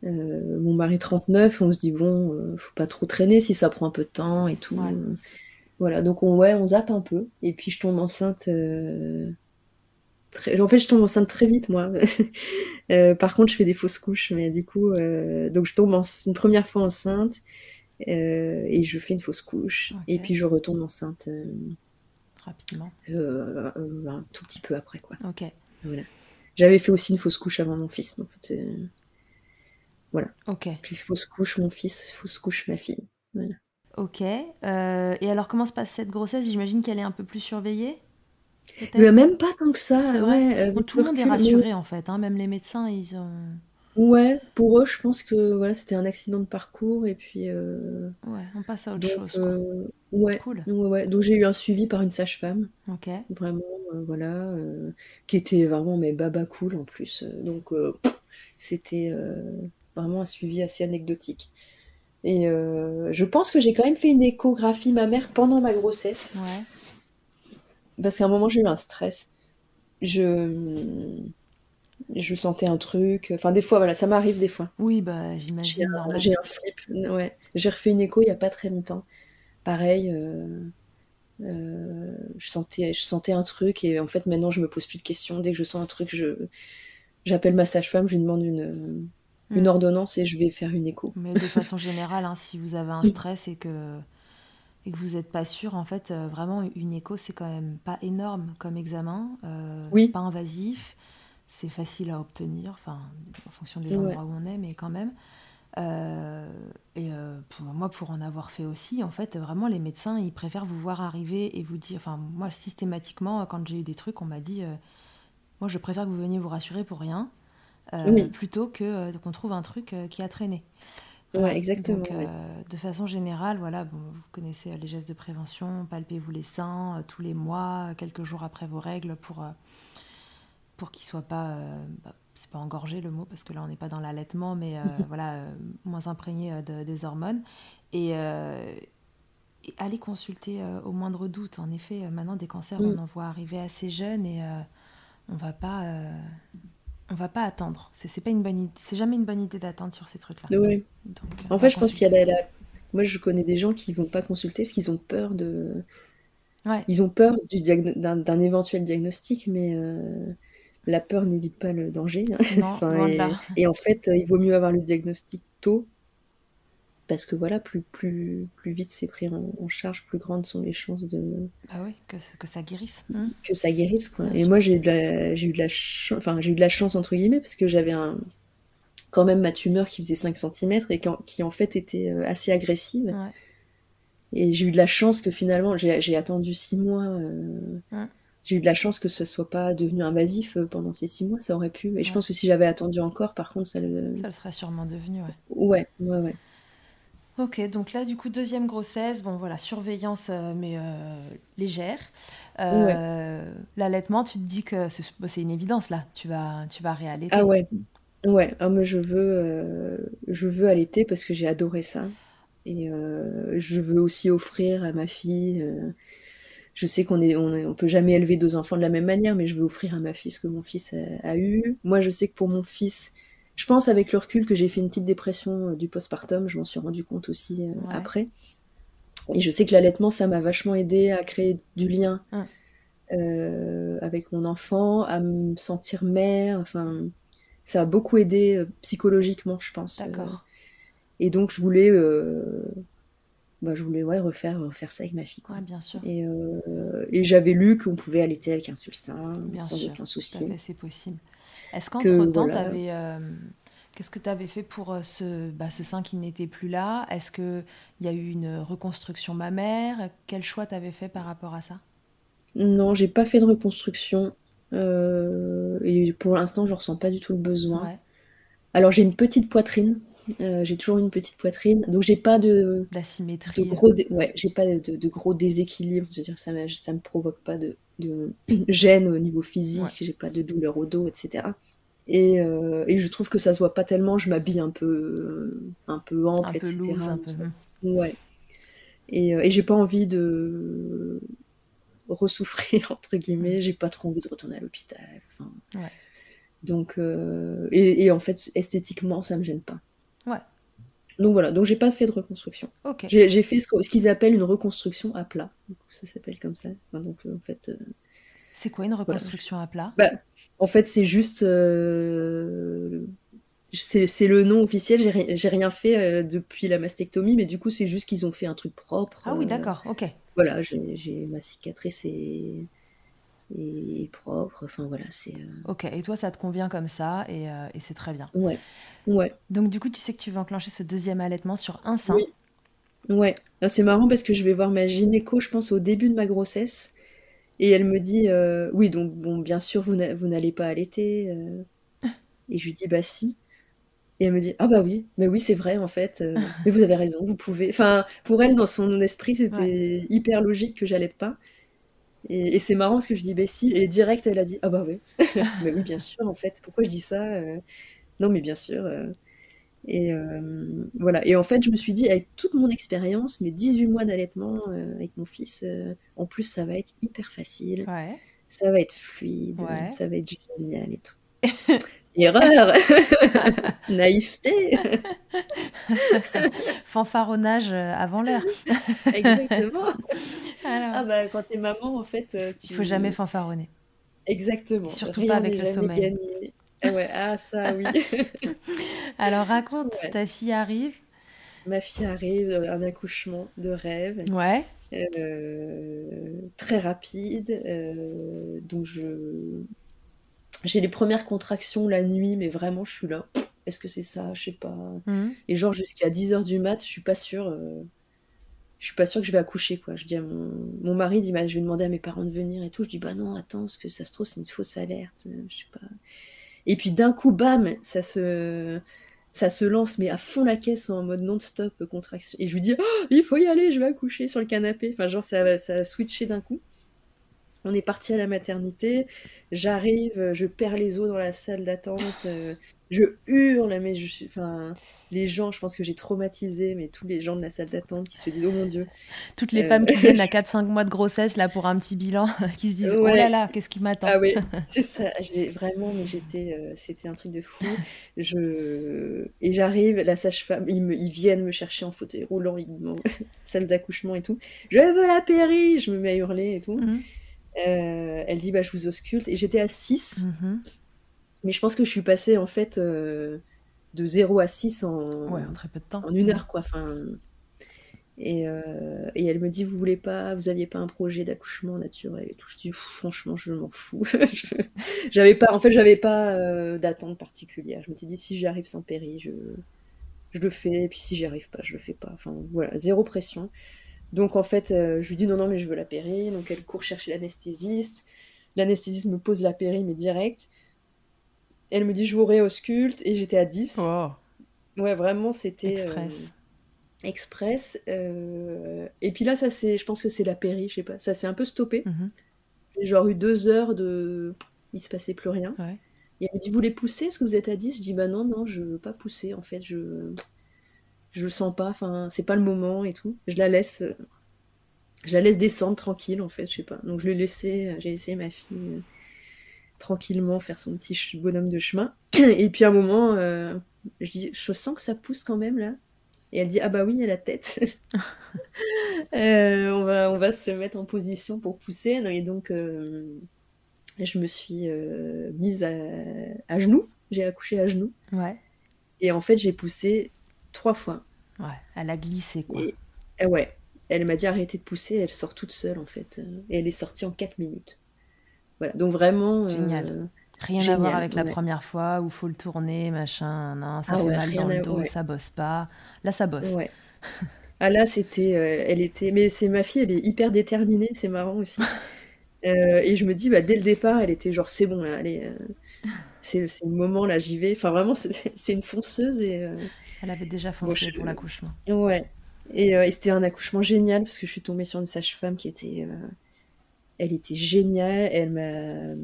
Euh, mon mari 39, on se dit bon, faut pas trop traîner si ça prend un peu de temps et tout. Ouais. Voilà, donc on, ouais, on zappe un peu. Et puis je tombe enceinte. très... En fait, je tombe enceinte très vite, moi. Par contre, je fais des fausses couches, mais du coup, donc je tombe en- une première fois enceinte et je fais une fausse couche. Et puis je retombe enceinte Rapidement. euh, euh, un tout petit peu après, quoi. Ok. Voilà. J'avais fait aussi une fausse couche avant mon fils. C'est- Ok. puis fausse couche mon fils, fausse couche ma fille. Voilà. Ok. Euh, et alors, comment se passe cette grossesse? J'imagine qu'elle est un peu plus surveillée Mais même pas tant que ça. Vrai. ouais, Bon, tout le monde est mais- rassuré en fait, hein, même les médecins, ils ont. Ouais, pour eux, je pense que voilà, c'était un accident de parcours et puis euh, Ouais, on passe à autre donc chose. Quoi. euh, ouais, Cool. ouais, ouais. Donc j'ai eu un suivi par une sage-femme, Ok. vraiment, euh, voilà, euh, qui était vraiment mais baba cool en plus. Euh, Donc euh, pff, c'était euh, vraiment un suivi assez anecdotique. Et euh, je pense que j'ai quand même fait une échographie mammaire pendant ma grossesse. Ouais. Parce qu'à un moment, j'ai eu un stress. Je, je sentais un truc. Enfin, des fois, voilà, ça m'arrive des fois. Oui, bah J'ai j'imagine un, normal. j'ai un flip. Ouais. J'ai refait une écho il n'y a pas très longtemps. Pareil, euh, euh, je sentais, je sentais un truc et en fait, maintenant, je me pose plus de questions. Dès que je sens un truc, je, j'appelle ma sage-femme, je lui demande une, Hmm. une ordonnance et je vais faire une écho. Mais de façon générale, hein, si vous avez un stress et que et que vous n'êtes pas sûr, en fait, vraiment, une écho, c'est quand même pas énorme comme examen. Oui. C'est pas invasif, c'est facile à obtenir, enfin, en fonction des endroits où on est, mais quand même. Euh, et euh, pour moi, pour en avoir fait aussi, en fait, vraiment, les médecins, ils préfèrent vous voir arriver et vous dire. Enfin, moi, systématiquement, quand j'ai eu des trucs, on m'a dit euh, Moi, je préfère que vous veniez vous rassurer pour rien, plutôt que qu'on trouve un truc qui a traîné. Ouais, exactement. de façon générale, voilà, bon, vous connaissez les gestes de prévention palpez-vous les seins tous les mois, quelques jours après vos règles, pour, pour qu'ils ne soient pas. Bah, c'est pas engorgé le mot parce que là on n'est pas dans l'allaitement, mais euh, voilà, euh, moins imprégné euh, des hormones. Et, aller consulter au moindre doute. En effet, maintenant des cancers, on mm. en voit arriver assez jeunes et on va pas. on va pas attendre. C'est pas une bonne C'est jamais une bonne idée d'attendre sur ces trucs-là. Oui. en fait, je pense qu'il y a la, Moi, je connais des gens qui vont pas consulter parce qu'ils ont peur de. Ouais. Ils ont peur d'un éventuel diagnostic, mais la peur n'évite pas le danger. et, en fait, il vaut mieux avoir le diagnostic tôt parce que voilà, plus, plus, plus vite c'est pris en, charge, plus grandes sont les chances de. Ah oui, que, que ça guérisse. Mmh. Que ça guérisse, quoi. et moi, j'ai eu, de la, j'ai eu, de la enfin, j'ai eu de la chance, entre guillemets, parce que j'avais un, quand même ma tumeur qui faisait 5 cm et qui, en fait était euh, assez agressive. Et j'ai eu de la chance que finalement, j'ai, attendu 6 mois. Euh, j'ai eu de la chance que ce soit pas devenu invasif euh, pendant ces six mois, ça aurait pu. Et je pense que si j'avais attendu encore, par contre, ça le. Ça le serait sûrement devenu, ouais. Ouais, ouais, ouais. Ok, donc là, du coup, deuxième grossesse, bon voilà, surveillance, euh, mais euh, légère. L'allaitement, tu te dis que c'est une évidence là, tu vas, tu vas réallaiter. Ah ouais, ouais, ah, mais je veux, je veux allaiter parce que j'ai adoré ça. Et je veux aussi offrir à ma fille je sais qu'on est, on, peut jamais élever deux enfants de la même manière, mais je veux offrir à ma fille ce que mon fils a, eu. Moi, je sais que pour mon fils, je pense avec le recul que j'ai fait une petite dépression euh, du postpartum. Je m'en suis rendu compte aussi euh, après. Et je sais que l'allaitement, ça m'a vachement aidé à créer du lien euh, avec mon enfant, à me sentir mère. Enfin, ça a beaucoup aidé psychologiquement, je pense. D'accord. et donc, je voulais bah, je voulais ouais, refaire, refaire ça avec ma fille. Quoi. bien sûr. Et, euh, et j'avais lu qu'on pouvait allaiter avec un seul sein, sans aucun souci. C'est possible. Est-ce qu'entre-temps, euh, Qu'est-ce que tu avais fait pour euh, ce, bah, ce sein qui n'était plus là? Est-ce qu'il y a eu une reconstruction mammaire? Quel choix tu avais fait par rapport à ça? Non, j'ai pas fait de reconstruction. et pour l'instant, je ressens pas du tout le besoin. Alors, j'ai une petite poitrine, euh, j'ai toujours une petite poitrine, donc j'ai pas de d'asymétrie. gros, ouais, j'ai pas de, gros déséquilibre. Je veux dire, ça, ça me provoque pas de, gêne au niveau physique. J'ai pas de douleur au dos, etc. Et, euh, et, je trouve que ça se voit pas tellement. Je m'habille un peu, un peu ample, un etc. Peu un peu... Hmm. Ouais. Et, euh, et j'ai pas envie de ressouffrir entre guillemets. J'ai pas trop envie de retourner à l'hôpital. Enfin, ouais. Donc, et, et, en fait, esthétiquement, ça me gêne pas. Donc voilà, donc j'ai pas fait de reconstruction. J'ai fait ce, qu'ils appellent une reconstruction à plat. ça s'appelle comme ça. donc euh, en fait. Euh, c'est quoi une reconstruction à plat? Bah, En fait, c'est juste. Euh, c'est le nom officiel. J'ai rien fait depuis la mastectomie, mais du coup, c'est juste qu'ils ont fait un truc propre. Ah oui, d'accord, ok. Voilà, j'ai ma cicatrice et et, propre. Enfin voilà, c'est. Euh, ok, et toi, ça te convient comme ça et, euh, et c'est très bien. Ouais, ouais. Donc du coup, tu sais que tu vas enclencher ce deuxième allaitement sur un sein. Oui. Ouais, c'est marrant parce que je vais voir ma gynéco, je pense, au début de ma grossesse. Et elle me dit, euh, oui, donc bon, bien sûr, vous n'allez pas allaiter. Et je lui dis, bah si. Et elle me dit, ah bah oui, mais oui, c'est vrai en fait. mais vous avez raison, vous pouvez. Enfin, pour elle, dans son esprit, c'était hyper logique que j'allaite pas. Et, c'est marrant ce que je dis Bessie, et direct elle a dit Ah bah oui, mais oui, bien sûr, en fait, pourquoi je dis ça euh? Non, mais bien sûr. Euh. Et euh, voilà. Et en fait, je me suis dit, avec toute mon expérience, mes 18 mois d'allaitement avec mon fils, en plus, ça va être hyper facile. Ça va être fluide, ça va être génial et tout. Erreur Naïveté Fanfaronnage avant l'heure. Exactement. Ah bah quand t'es maman, en fait, euh, tu... Il faut jamais fanfaronner. Exactement. surtout pas avec le sommeil. Ah ouais, ah ça oui. Alors raconte, ta fille arrive. ma fille arrive, un accouchement de rêve. Ouais. très rapide. donc je j'ai les premières contractions la nuit, mais vraiment je suis là. Est-ce que c'est ça? Je sais pas. Mhm. Et genre jusqu'à 10h du mat, je suis pas sûre je suis pas sûre que je vais accoucher quoi. Je dis à mon, mon mari dit bah, je vais demander à mes parents de venir et tout. Je dis bah non attends parce que ça se trouve c'est une fausse alerte. Euh, je sais pas. Et puis d'un coup bam ça se ça se lance mais à fond la caisse en mode non-stop contraction. Et je lui dis oh, il faut y aller je vais accoucher sur le canapé. Enfin genre ça ça a switché d'un coup. On est parti à la maternité. J'arrive, je perds les os dans la salle d'attente. Euh, je hurle, mais je suis. Enfin, les gens, je pense que j'ai traumatisé, mais tous les gens de la salle d'attente qui se disent Oh mon Dieu. Toutes les femmes qui euh, viennent à 4-5 mois de grossesse, là, pour un petit bilan, qui se disent Oh là là, qu'est-ce qui m'attend? Ah oui, c'est ça. Vraiment, mais j'étais. Euh, c'était un truc de fou. Je... Et j'arrive, la sage-femme, ils, me... ils viennent me chercher en fauteuil roulant, ils salle d'accouchement et tout. Je veux la péri Je me mets à hurler et tout. Mhm. Euh, elle dit bah, Je vous ausculte. Et j'étais à 6. Mais je pense que je suis passée en fait euh, de 0 à 6 en, ouais, en très peu de temps. En une heure quoi. Enfin, et, euh, et, elle me dit Vous voulez pas, vous aviez pas un projet d'accouchement naturel et tout. Je dis Franchement, je m'en fous. j'avais pas, en fait, j'avais pas d'attente particulière. Je me suis dit Si j'y arrive sans péri, je, je le fais. Et puis si j'y arrive pas, je le fais pas. Enfin voilà, zéro pression. Donc en fait, je lui dis Non, non, mais je veux la péri. Donc elle court chercher l'anesthésiste. L'anesthésiste me pose la péri, mais direct elle me dit je vous réausculte et j'étais à 10. Ouais, vraiment, c'était. Euh, Express. express. Euh, et puis là, ça c'est, je pense que c'est la péri, je sais pas. Ça s'est un peu stoppé. Mhm. J'ai genre eu deux heures de. Il se passait plus rien. Et elle me dit vous voulez pousser Est-ce que vous êtes à 10 Je dis bah non, non, je veux pas pousser en fait. Je. Je le sens pas, enfin, c'est pas le moment et tout. Je la laisse. Je la laisse descendre tranquille en fait, je sais pas. Donc je l'ai laissé, j'ai laissé ma fille tranquillement faire son petit bonhomme de chemin. Et puis à un moment, euh, je dis, je sens que ça pousse quand même là. Et elle dit, ah bah oui, y a la tête. Euh, on, va, on va se mettre en position pour pousser. Et donc, euh, je me suis mise à, genoux. J'ai accouché à genoux. Ouais. Et en fait, j'ai poussé trois fois. Ouais, elle a glissé quoi. Et, ouais, elle m'a dit arrêtez de pousser, elle sort toute seule en fait. Et elle est sortie en quatre minutes. Donc vraiment. Euh, génial. Rien à voir avec la première fois où faut le tourner, machin, non, ça ah fait mal dans le dos, ça bosse pas. Là, ça bosse. ah là, c'était, euh, elle était, mais c'est ma fille, elle est hyper déterminée, c'est marrant aussi. Euh, et je me dis, bah, dès le départ, elle était genre, c'est bon, là, allez, c'est le moment, là, j'y vais. Enfin, vraiment, c'est une fonceuse et. Elle avait déjà foncé pour l'accouchement. Ouais. Et, et c'était un accouchement génial parce que je suis tombée sur une sage-femme qui était elle était géniale. Elle m'a,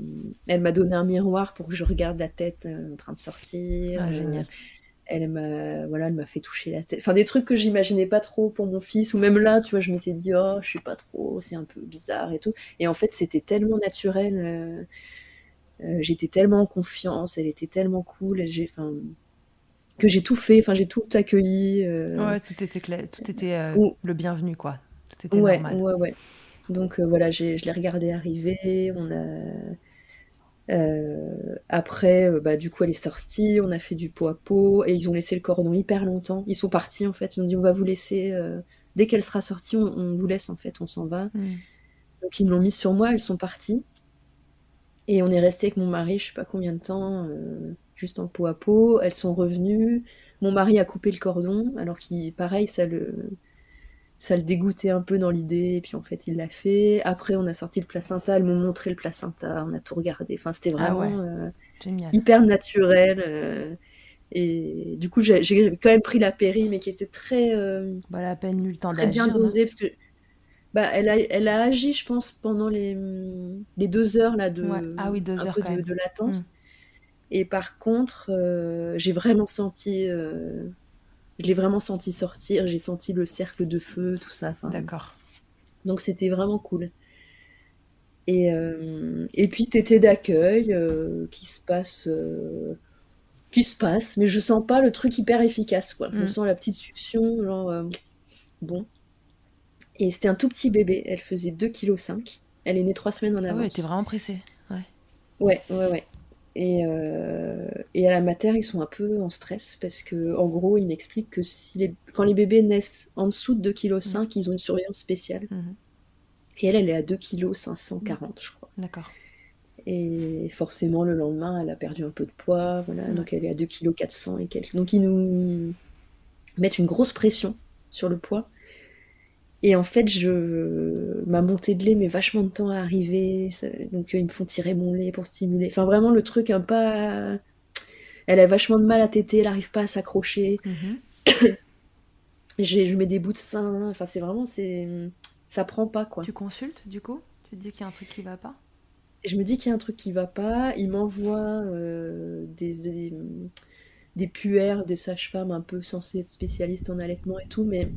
elle m'a donné un miroir pour que je regarde la tête euh, en train de sortir. Ah, génial. elle m'a, voilà, elle m'a fait toucher la tête. Enfin, des trucs que j'imaginais pas trop pour mon fils. Ou même là, tu vois, je m'étais dit, oh, je suis pas trop, c'est un peu bizarre et tout. Et en fait, c'était tellement naturel. Euh, euh, j'étais tellement en confiance. Elle était tellement cool. J'ai, enfin, que j'ai tout fait. Enfin, j'ai tout accueilli. Ouais, tout était clair, tout était le bienvenu, quoi. Tout était ouais, normal. Ouais, ouais. Donc euh, voilà, je l'ai regardé arriver. On a... Euh, après, euh, bah, du coup, elle est sortie, on a fait du pot à pot, et ils ont laissé le cordon hyper longtemps. Ils sont partis, en fait. Ils m'ont dit, on va vous laisser, dès qu'elle sera sortie, on, vous laisse, en fait, on s'en va. Mm. Donc, ils me l'ont mis sur moi, ils sont partis. Et on est resté avec mon mari, je sais pas combien de temps, juste en pot à pot. Elles sont revenues. Mon mari a coupé le cordon, alors qu'il, pareil, ça le ça le dégoûtait un peu dans l'idée, et puis en fait il l'a fait. Après on a sorti le placenta, elles m'ont montré le placenta, on a tout regardé. Enfin c'était ah vraiment euh, hyper naturel. Euh, et du coup j'ai quand même pris la péri, mais qui était très, euh, bah, peine eu le temps très bien dosée parce que bah elle a, elle a agi je pense pendant les, les deux heures là de ah oui deux heures de, de, latence. Mm. Et par contre j'ai vraiment senti je l'ai vraiment senti sortir, j'ai senti le cercle de feu, tout ça. D'accord. Donc c'était vraiment cool. Et, euh, et puis tété d'accueil euh, qui se passe, euh, qui se passe, mais je sens pas le truc hyper efficace quoi. Je mm. sens la petite succion, genre bon. Et c'était un tout petit bébé, elle faisait 2,5 kg. Elle est née trois semaines en avance. Ah ouais, t'es vraiment pressée. Ouais. Ouais, ouais, ouais. Et, et, à la mater, ils sont un peu en stress parce que, en gros, ils m'expliquent que si les, quand les bébés naissent en dessous de 2,5 kg, ils ont une surveillance spéciale. Mhm. Et elle, elle est à 2 kg 540, je crois. D'accord. Et forcément, le lendemain, elle a perdu un peu de poids, voilà, donc elle est à 2 kg 400 et quelques. Donc ils nous mettent une grosse pression sur le poids. Et en fait, je... ma montée de lait met vachement de temps à arriver. Donc, ils me font tirer mon lait pour stimuler. Enfin, vraiment, le truc un pas. Elle a vachement de mal à téter, elle n'arrive pas à s'accrocher. Mhm. je mets des bouts de sein. Enfin, c'est vraiment. c'est Ça prend pas, quoi. Tu consultes, du coup? Tu te dis qu'il y a un truc qui va pas? Je me dis qu'il y a un truc qui va pas. Il m'envoie euh, des, des, des puères, des sages-femmes un peu censées être spécialistes en allaitement et tout, mais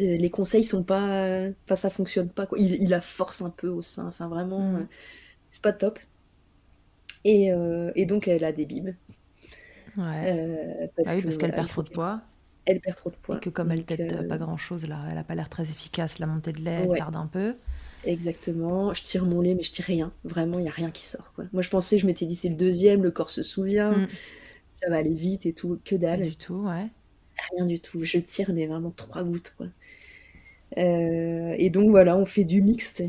les conseils sont pas, pas ça fonctionne pas quoi. Il, il la force un peu au sein, enfin vraiment, mm. euh, c'est pas top. Et, euh, et, donc elle a des bibes. Ouais. Euh, parce, ah oui, parce qu'elle perd trop de poids. Elle perd trop de poids. Et que comme elle tête pas grand chose là, elle a pas l'air très efficace. La montée de lait, elle tarde un peu. Exactement. Je tire mon lait, mais je tire rien. Vraiment, il y a rien qui sort. Quoi. Moi, je pensais, je m'étais dit c'est le deuxième, le corps se souvient, mm. ça va aller vite et tout. Que dalle. du tout, ouais rien du tout. Je tire, mais vraiment trois gouttes. Quoi. Euh, et donc voilà, on fait du mixte.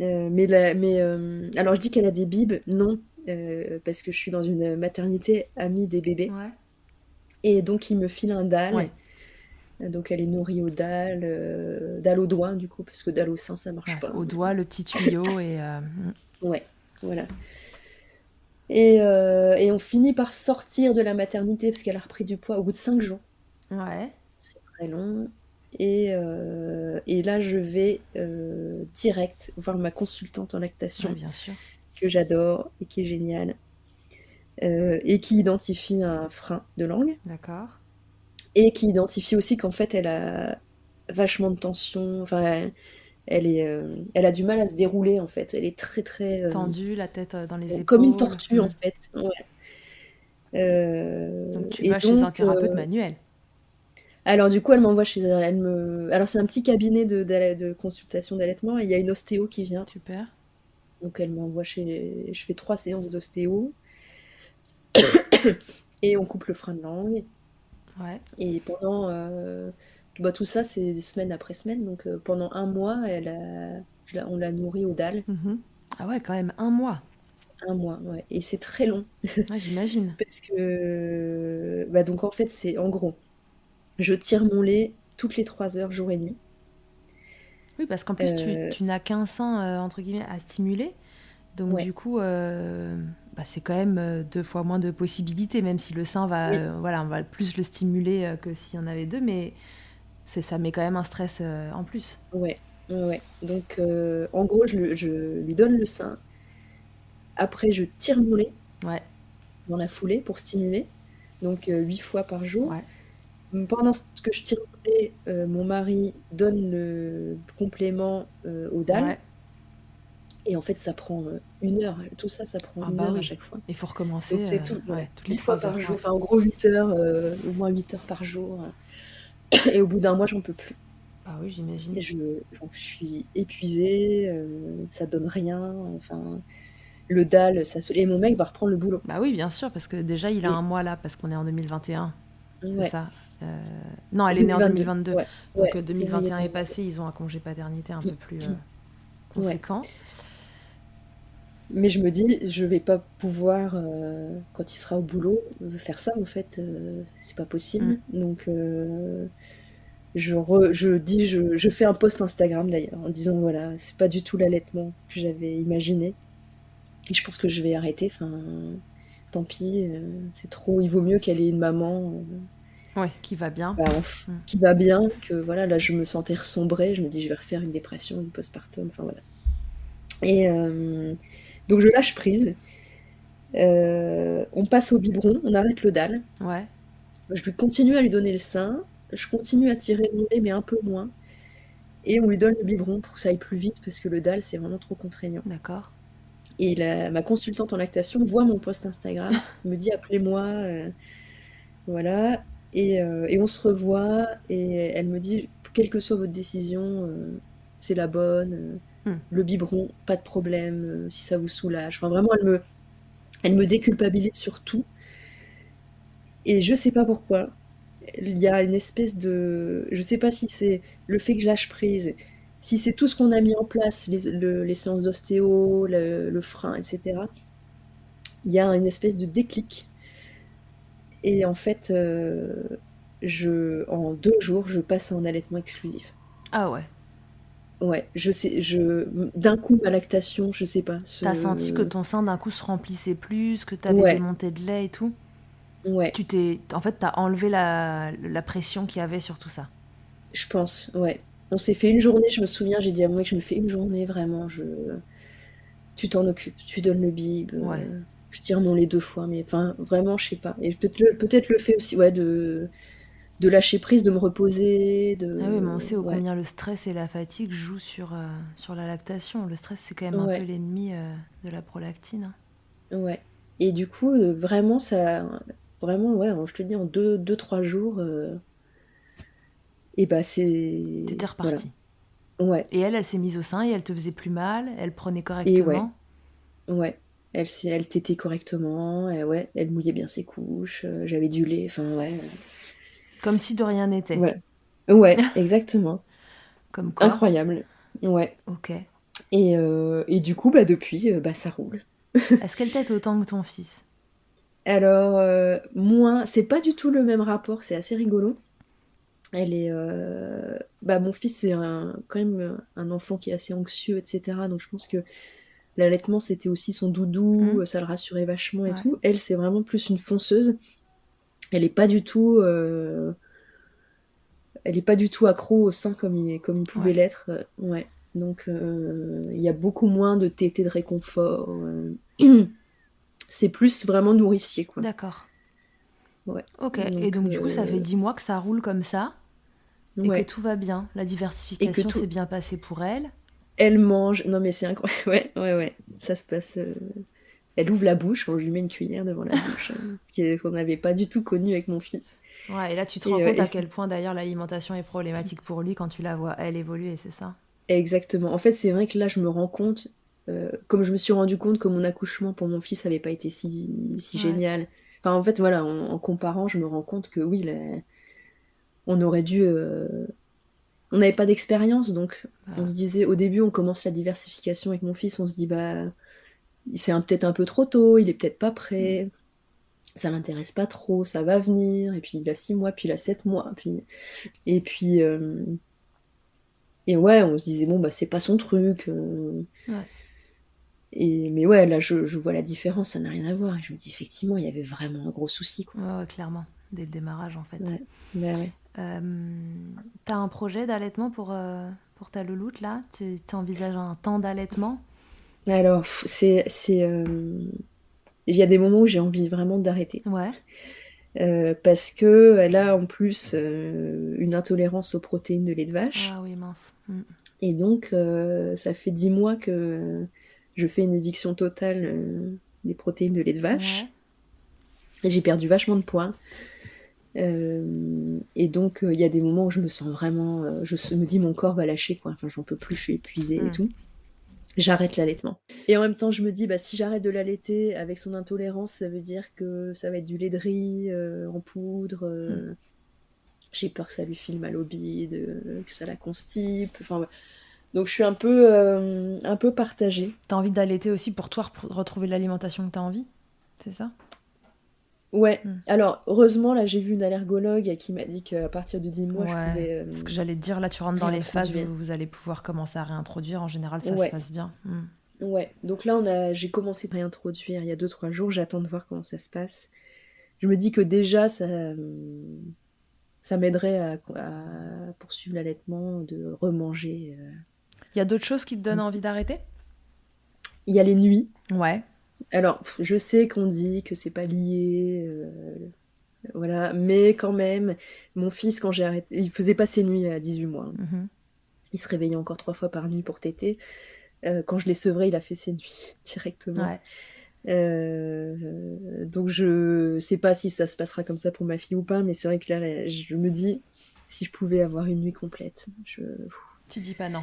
Euh, mais mais euh, alors je dis qu'elle a des bibes, non, parce que je suis dans une maternité amie des bébés. Et donc il me file un dalle. Donc elle est nourrie au dalle, dalle au doigt du coup, parce que dalle au sein ça marche pas. Au doigt, le petit tuyau et. Ouais, voilà. Et, et, on finit par sortir de la maternité parce qu'elle a repris du poids au bout de cinq jours. Ouais. C'est très long. Et, euh, et, là, je vais euh, direct voir ma consultante en lactation, bien sûr. que j'adore et qui est géniale, euh, et qui identifie un frein de langue. D'accord. Et qui identifie aussi qu'en fait, elle a vachement de tension. Enfin, elle, est, elle a du mal à se dérouler en fait. Elle est très très tendue, la tête dans les épaules. Comme une tortue en fait. donc tu vas chez un thérapeute manuel. Alors du coup, elle m'envoie chez elle. Me... Alors c'est un petit cabinet de, de, consultation d'allaitement et il y a une ostéo qui vient. Super. Donc elle m'envoie chez... Je fais trois séances d'ostéo. et on coupe le frein de langue. Ouais. Et pendant... Euh, bah, tout ça, c'est semaine après semaine. Donc euh, pendant un mois, elle a... on l'a nourrie au dalle. Mhm. Ah ouais, quand même un mois. Un mois, ouais. Et c'est très long. J'imagine. Parce que... Bah, donc en fait, c'est en gros je tire mon lait toutes les 3 heures, jour et nuit. Oui, parce qu'en plus, tu, euh, n'as qu'un sein, euh, entre guillemets, à stimuler. Donc, du coup, euh, bah, c'est quand même deux fois moins de possibilités, même si le sein va, voilà, on va plus le stimuler que s'il y en avait deux, mais ça met quand même un stress en plus. Ouais, ouais. Donc, en gros, je, je, lui donne le sein. Après, je tire mon lait ouais. dans la foulée pour stimuler. Donc, huit fois par jour. Ouais. Pendant que je tire euh, mon mari donne le complément euh, aux dalles. Et en fait, ça prend euh, une heure. Tout ça, ça prend ah une bah heure à chaque fois. Il faut recommencer. c'est tout, toutes les fois par jour. Enfin, en gros, 8 heures, au moins 8 heures par jour. Et au bout d'un mois, j'en peux plus. Ah oui, j'imagine. Je, je, suis épuisée, ça donne rien. Enfin, le dalle, ça se... Et mon mec va reprendre le boulot. Bah oui, bien sûr, parce que déjà, il a un mois là, parce qu'on est en 2021. C'est ça. Euh, non, elle est née en 2022. Donc 2021 euh, est passé, ils ont un congé paternité un peu plus euh, conséquent. Mais je me dis, je vais pas pouvoir, quand il sera au boulot, faire ça en fait. c'est pas possible. Mm. Donc je, je dis, je, je, fais un post Instagram d'ailleurs en disant voilà, c'est pas du tout l'allaitement que j'avais imaginé. Et je pense que je vais arrêter. Enfin, tant pis, c'est trop. Il vaut mieux qu'elle ait une maman oui, qui va bien. Bah, mm. Qui va bien, que voilà, là je me sentais ressombrée, je me dis je vais refaire une dépression, une postpartum, enfin voilà. Et euh, donc je lâche prise. Euh, on passe au biberon, on arrête le dalle. Ouais. Je lui continue à lui donner le sein, je continue à tirer mon lait, mais un peu moins. Et on lui donne le biberon pour que ça aille plus vite, parce que le dalle, c'est vraiment trop contraignant. D'accord. Et ma consultante en lactation voit mon post Instagram, me dit appelez-moi. Euh, voilà. Euh, et, on se revoit et elle me dit, quelle que soit votre décision, euh, c'est la bonne. Euh, hmm. Le biberon, pas de problème, si ça vous soulage. Enfin, vraiment, elle me, Elle me déculpabilise sur tout. Et je sais pas pourquoi. Il y a une espèce de. Je sais pas si c'est le fait que je lâche prise, si c'est tout ce qu'on a mis en place, les, séances d'ostéo, le, frein, etc. Il y a une espèce de déclic. Et en fait, euh, je, en deux jours, je passe en allaitement exclusif. Ah ouais. Ouais, je sais, je d'un coup ma lactation, je sais pas. T'as senti que ton sein d'un coup se remplissait plus, que t'avais des montées de lait et tout? Ouais. Tu t'es, en fait, t'as enlevé la, la pression qu'il y avait sur tout ça. Je pense, ouais. On s'est fait une journée, je me souviens, j'ai dit à moi que je me fais une journée vraiment. Je, tu t'en occupes, tu donnes le bib. Ouais. Je tire mon lait deux fois, mais enfin vraiment, je sais pas. Et peut-être le, fait aussi, ouais, de de lâcher prise, de me reposer. De... Ah oui, mais on sait combien le stress et la fatigue jouent sur, euh, sur la lactation. Le stress, c'est quand même un peu l'ennemi euh, de la prolactine. Ouais. Et du coup, euh, vraiment, ça. Vraiment, ouais, je te dis, en deux, deux trois jours. Et bah, c'est. T'étais reparti. Ouais. Et elle, elle s'est mise au sein et elle te faisait plus mal, elle prenait correctement. Et ouais. Ouais. Elle, elle tétait correctement, et ouais, elle mouillait bien ses couches, j'avais du lait, enfin ouais. Comme si de rien n'était. Ouais, ouais exactement. Comme quoi. Incroyable. Ouais. Ok. Et, euh, et du coup, bah, depuis, euh, bah, ça roule. Est-ce qu'elle t'aide autant que ton fils? Alors, euh, moins. C'est pas du tout le même rapport, c'est assez rigolo. Elle est. Bah, mon fils, c'est un, quand même un enfant qui est assez anxieux, etc. Donc, je pense que l'allaitement, c'était aussi son doudou, mmh. ça le rassurait vachement et tout. Elle, c'est vraiment plus une fonceuse. Elle est pas du tout. Euh, elle est pas du tout accro au sein comme il, comme il pouvait l'être. Euh, ouais. Donc euh, il y a beaucoup moins de tétés de réconfort. C'est plus vraiment nourricier, quoi. D'accord. Ouais. Ok. et donc du coup, ça fait dix mois que ça roule comme ça et que tout va bien. La diversification s'est bien passée pour elle. Elle mange. Non mais c'est incroyable. Ouais, ouais, ouais. Ça se passe elle ouvre la bouche, on lui met une cuillère devant la bouche, hein, ce qu'on n'avait pas du tout connu avec mon fils. Ouais, et là tu te rends euh, compte à quel point d'ailleurs l'alimentation est problématique pour lui quand tu la vois elle évoluer, c'est ça? Exactement. En fait, c'est vrai que là je me rends compte, euh, comme je me suis rendu compte que mon accouchement pour mon fils n'avait pas été si, si génial. Enfin, en fait, voilà, en, comparant, je me rends compte que oui, on aurait dû. Euh, on n'avait pas d'expérience, donc on se disait au début, on commence la diversification avec mon fils, on se dit bah c'est peut-être un peu trop tôt, il est peut-être pas prêt, ça l'intéresse pas trop, ça va venir, et puis il a six mois, puis il a sept mois, puis et puis euh, et ouais, on se disait bon bah c'est pas son truc. Euh. Et mais ouais, là je, vois la différence, ça n'a rien à voir. Et je me dis effectivement, il y avait vraiment un gros souci quoi. Ouais, clairement, dès le démarrage en fait. Ouais. Bah t'as un projet d'allaitement pour pour ta louloute là? Tu envisages un temps d'allaitement? Alors, c'est. Euh, il y a des moments où j'ai envie vraiment d'arrêter. Ouais. Euh, parce que elle a en plus euh, une intolérance aux protéines de lait de vache. Ah oui, mince. Mm. Et donc, ça fait dix mois que je fais une éviction totale des protéines de lait de vache. Et j'ai perdu vachement de poids. Et donc, il y a des moments où je me sens vraiment. je me dis, mon corps va lâcher, quoi. Enfin, j'en peux plus, je suis épuisée et mm. tout j'arrête l'allaitement. Et en même temps, je me dis, bah, si j'arrête de l'allaiter avec son intolérance, ça veut dire que ça va être du lait de riz euh, en poudre. Euh, hmm. J'ai peur que ça lui file mal au bide, euh, que ça la constipe. Enfin, Donc je suis un peu, un peu partagée. T'as envie d'allaiter aussi pour toi retrouver l'alimentation que t'as envie C'est ça? Ouais. Hmm. Alors, heureusement, là, j'ai vu une allergologue qui m'a dit qu'à partir de 10 mois, je pouvais. Euh, parce que j'allais te dire, là, tu rentres dans les phases où vous allez pouvoir commencer à réintroduire. En général, ça se passe bien. Hmm. Ouais. Donc là, on a... j'ai commencé à réintroduire il y a 2-3 jours. J'attends de voir comment ça se passe. Je me dis que déjà, ça, ça m'aiderait à... poursuivre l'allaitement, de remanger. Euh. Il y a d'autres choses qui te donnent envie d'arrêter? Il y a les nuits. Ouais. Alors, je sais qu'on dit que c'est pas lié, euh, voilà, mais quand même, mon fils, quand j'ai arrêté, il faisait pas ses nuits à 18 mois. Hein. Mhm. Il se réveillait encore trois fois par nuit pour téter. Euh, quand je l'ai sevré, il a fait ses nuits directement. Euh, donc je sais pas si ça se passera comme ça pour ma fille ou pas, mais c'est vrai que là, je me dis si je pouvais avoir une nuit complète. Je... Tu dis pas non.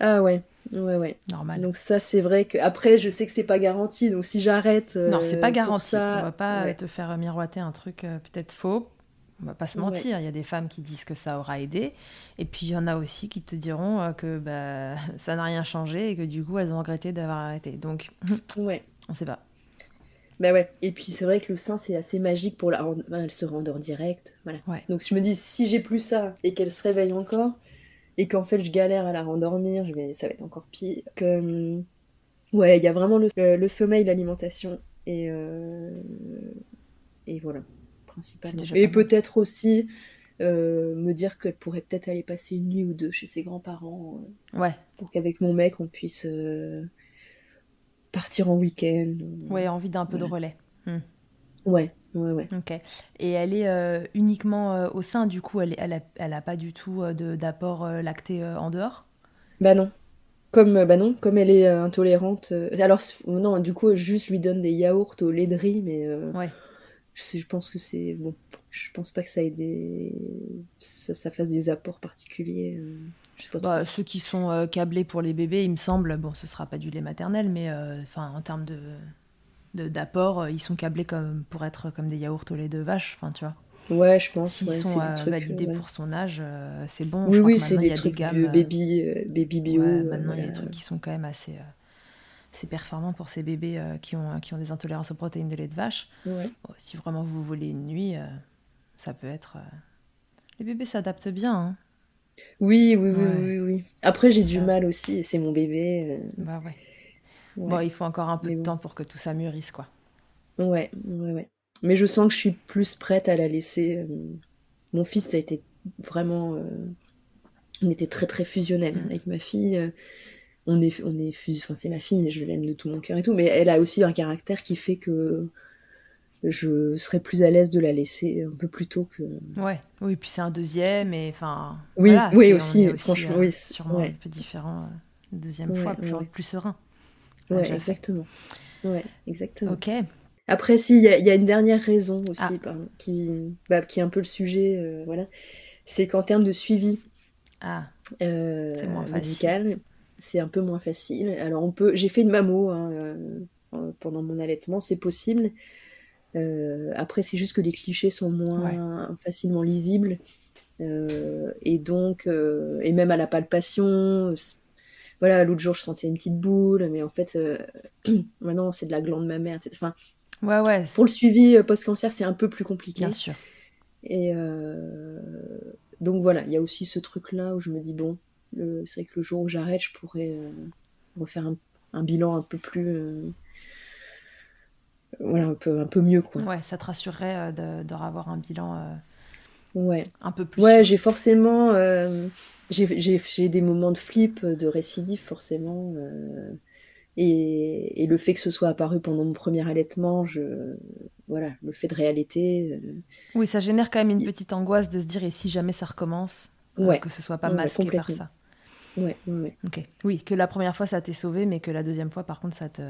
Ah ouais, ouais, ouais. Normal. Donc ça, c'est vrai que après, je sais que c'est pas garanti. Donc si j'arrête, non, c'est pas euh, garanti. ça, On va pas ouais. te faire miroiter un truc euh, peut-être faux. On va pas se mentir. Il y a des femmes qui disent que ça aura aidé, et puis il y en a aussi qui te diront euh, que bah, ça n'a rien changé et que du coup elles ont regretté d'avoir arrêté. Donc Ouais. on sait pas. Bah ouais. Et puis c'est vrai que le sein, c'est assez magique pour la. Elle se rendort direct. Voilà. Ouais. Donc je me dis, si j'ai plus ça et qu'elle se réveille encore, et qu'en fait je galère à la rendormir, je vais... ça va être encore pire. Que... hum, Ouais, il y a vraiment le, le- le sommeil, l'alimentation, et, euh, et voilà, principalement. Et peut-être aussi euh, me dire qu'elle pourrait peut-être aller passer une nuit ou deux chez ses grands-parents, euh, Ouais, pour qu'avec mon mec, on puisse euh, partir en week-end. ouais, envie d'un peu de relais. Ouais, ouais, ouais. Ok. Et elle est euh, uniquement euh, au sein, du coup, elle, est- elle, a, elle a pas du tout euh, d'apport euh, lacté en dehors? Bah non. Comme, bah non, comme elle est intolérante. Alors, non, du coup, juste lui donne des yaourts au lait de riz, mais Ouais. je, sais- je pense que c'est. Bon, je pense pas que ça ait des. Ça, ça fasse des apports particuliers. je sais pas trop. Bah, ceux qui sont câblés pour les bébés, il me semble, bon, ce sera pas du lait maternel, mais enfin, en termes de- d'apport, euh, ils sont câblés comme pour être comme des yaourts au lait de vache. Enfin, tu vois. Ouais, je pense. S'ils ouais, sont euh, trucs, validés ouais. pour son âge, euh, c'est bon. Oui, Je c'est des trucs des gammes. euh, baby, euh, baby bio. ouais, euh, maintenant, il y a des trucs qui sont quand même assez, euh, assez performants pour ces bébés euh, qui, ont, qui ont des intolérances aux protéines de lait de vache. Bon, si vraiment vous voulez une nuit, euh, ça peut être. euh, Les bébés s'adaptent bien. hein. Oui, oui, oui, oui, oui. Après, j'ai du mal aussi, c'est mon bébé. euh, Bah ouais. Ouais. Bon, il faut encore un peu Mais de bon. temps pour que tout ça mûrisse, quoi. Ouais, ouais, ouais. Mais je sens que je suis plus prête à la laisser. euh, Mon fils, ça a été vraiment. euh, On était très très fusionnels Mm. avec ma fille. euh, On est, on est fus... enfin, c'est ma fille, je l'aime de tout mon cœur et tout, mais elle a aussi un caractère qui fait que je serais plus à l'aise de la laisser un peu plus tôt que. Ouais, oui, puis c'est un deuxième, et enfin. Oui, voilà, oui, aussi, franchement, euh, oui, Sûrement ouais. un peu différent. euh, deuxième Ouais, fois, plus, ouais. plus serein. Ouais, exactement. Ouais, exactement. Ok. Après, si, il y, a- il y a une dernière raison aussi, Ah. pardon, qui, bah, qui est un peu le sujet, euh, voilà. C'est qu'en termes de suivi, Ah, euh, C'est moins facile. médical, c'est un peu moins facile. Alors on peut, j'ai fait une mammo hein, euh, pendant mon allaitement, c'est possible. Après, c'est juste que les clichés sont moins facilement lisibles. Et donc, et même à la palpation, voilà, l'autre jour je sentais une petite boule, mais en fait, euh, maintenant c'est de la glande mammaire, etc. Enfin, ouais, ouais, pour le suivi euh, post-cancer, c'est un peu plus compliqué. bien sûr. Et euh, donc voilà, il y a aussi ce truc-là où je me dis, bon, c'est vrai que le jour où j'arrête, je pourrais euh, refaire un, un bilan un peu plus. euh, voilà, un peu, un peu mieux, quoi. Ouais, ça te rassurerait de, de revoir un bilan Ouais, un peu plus. ouais j'ai forcément. euh, j'ai- j'ai j'ai des moments de flip, de récidive, forcément. euh, et, et le fait que ce soit apparu pendant mon premier allaitement, je, voilà, le fait de réalité. euh, Oui, ça génère quand même une petite angoisse de se dire et si jamais ça recommence, euh, Ouais. que ce soit pas Ouais, ouais, masqué par complètement. ça. ouais, ouais, ouais. Ok. Oui, que la première fois ça t'est sauvé, mais que la deuxième fois, par contre, ça te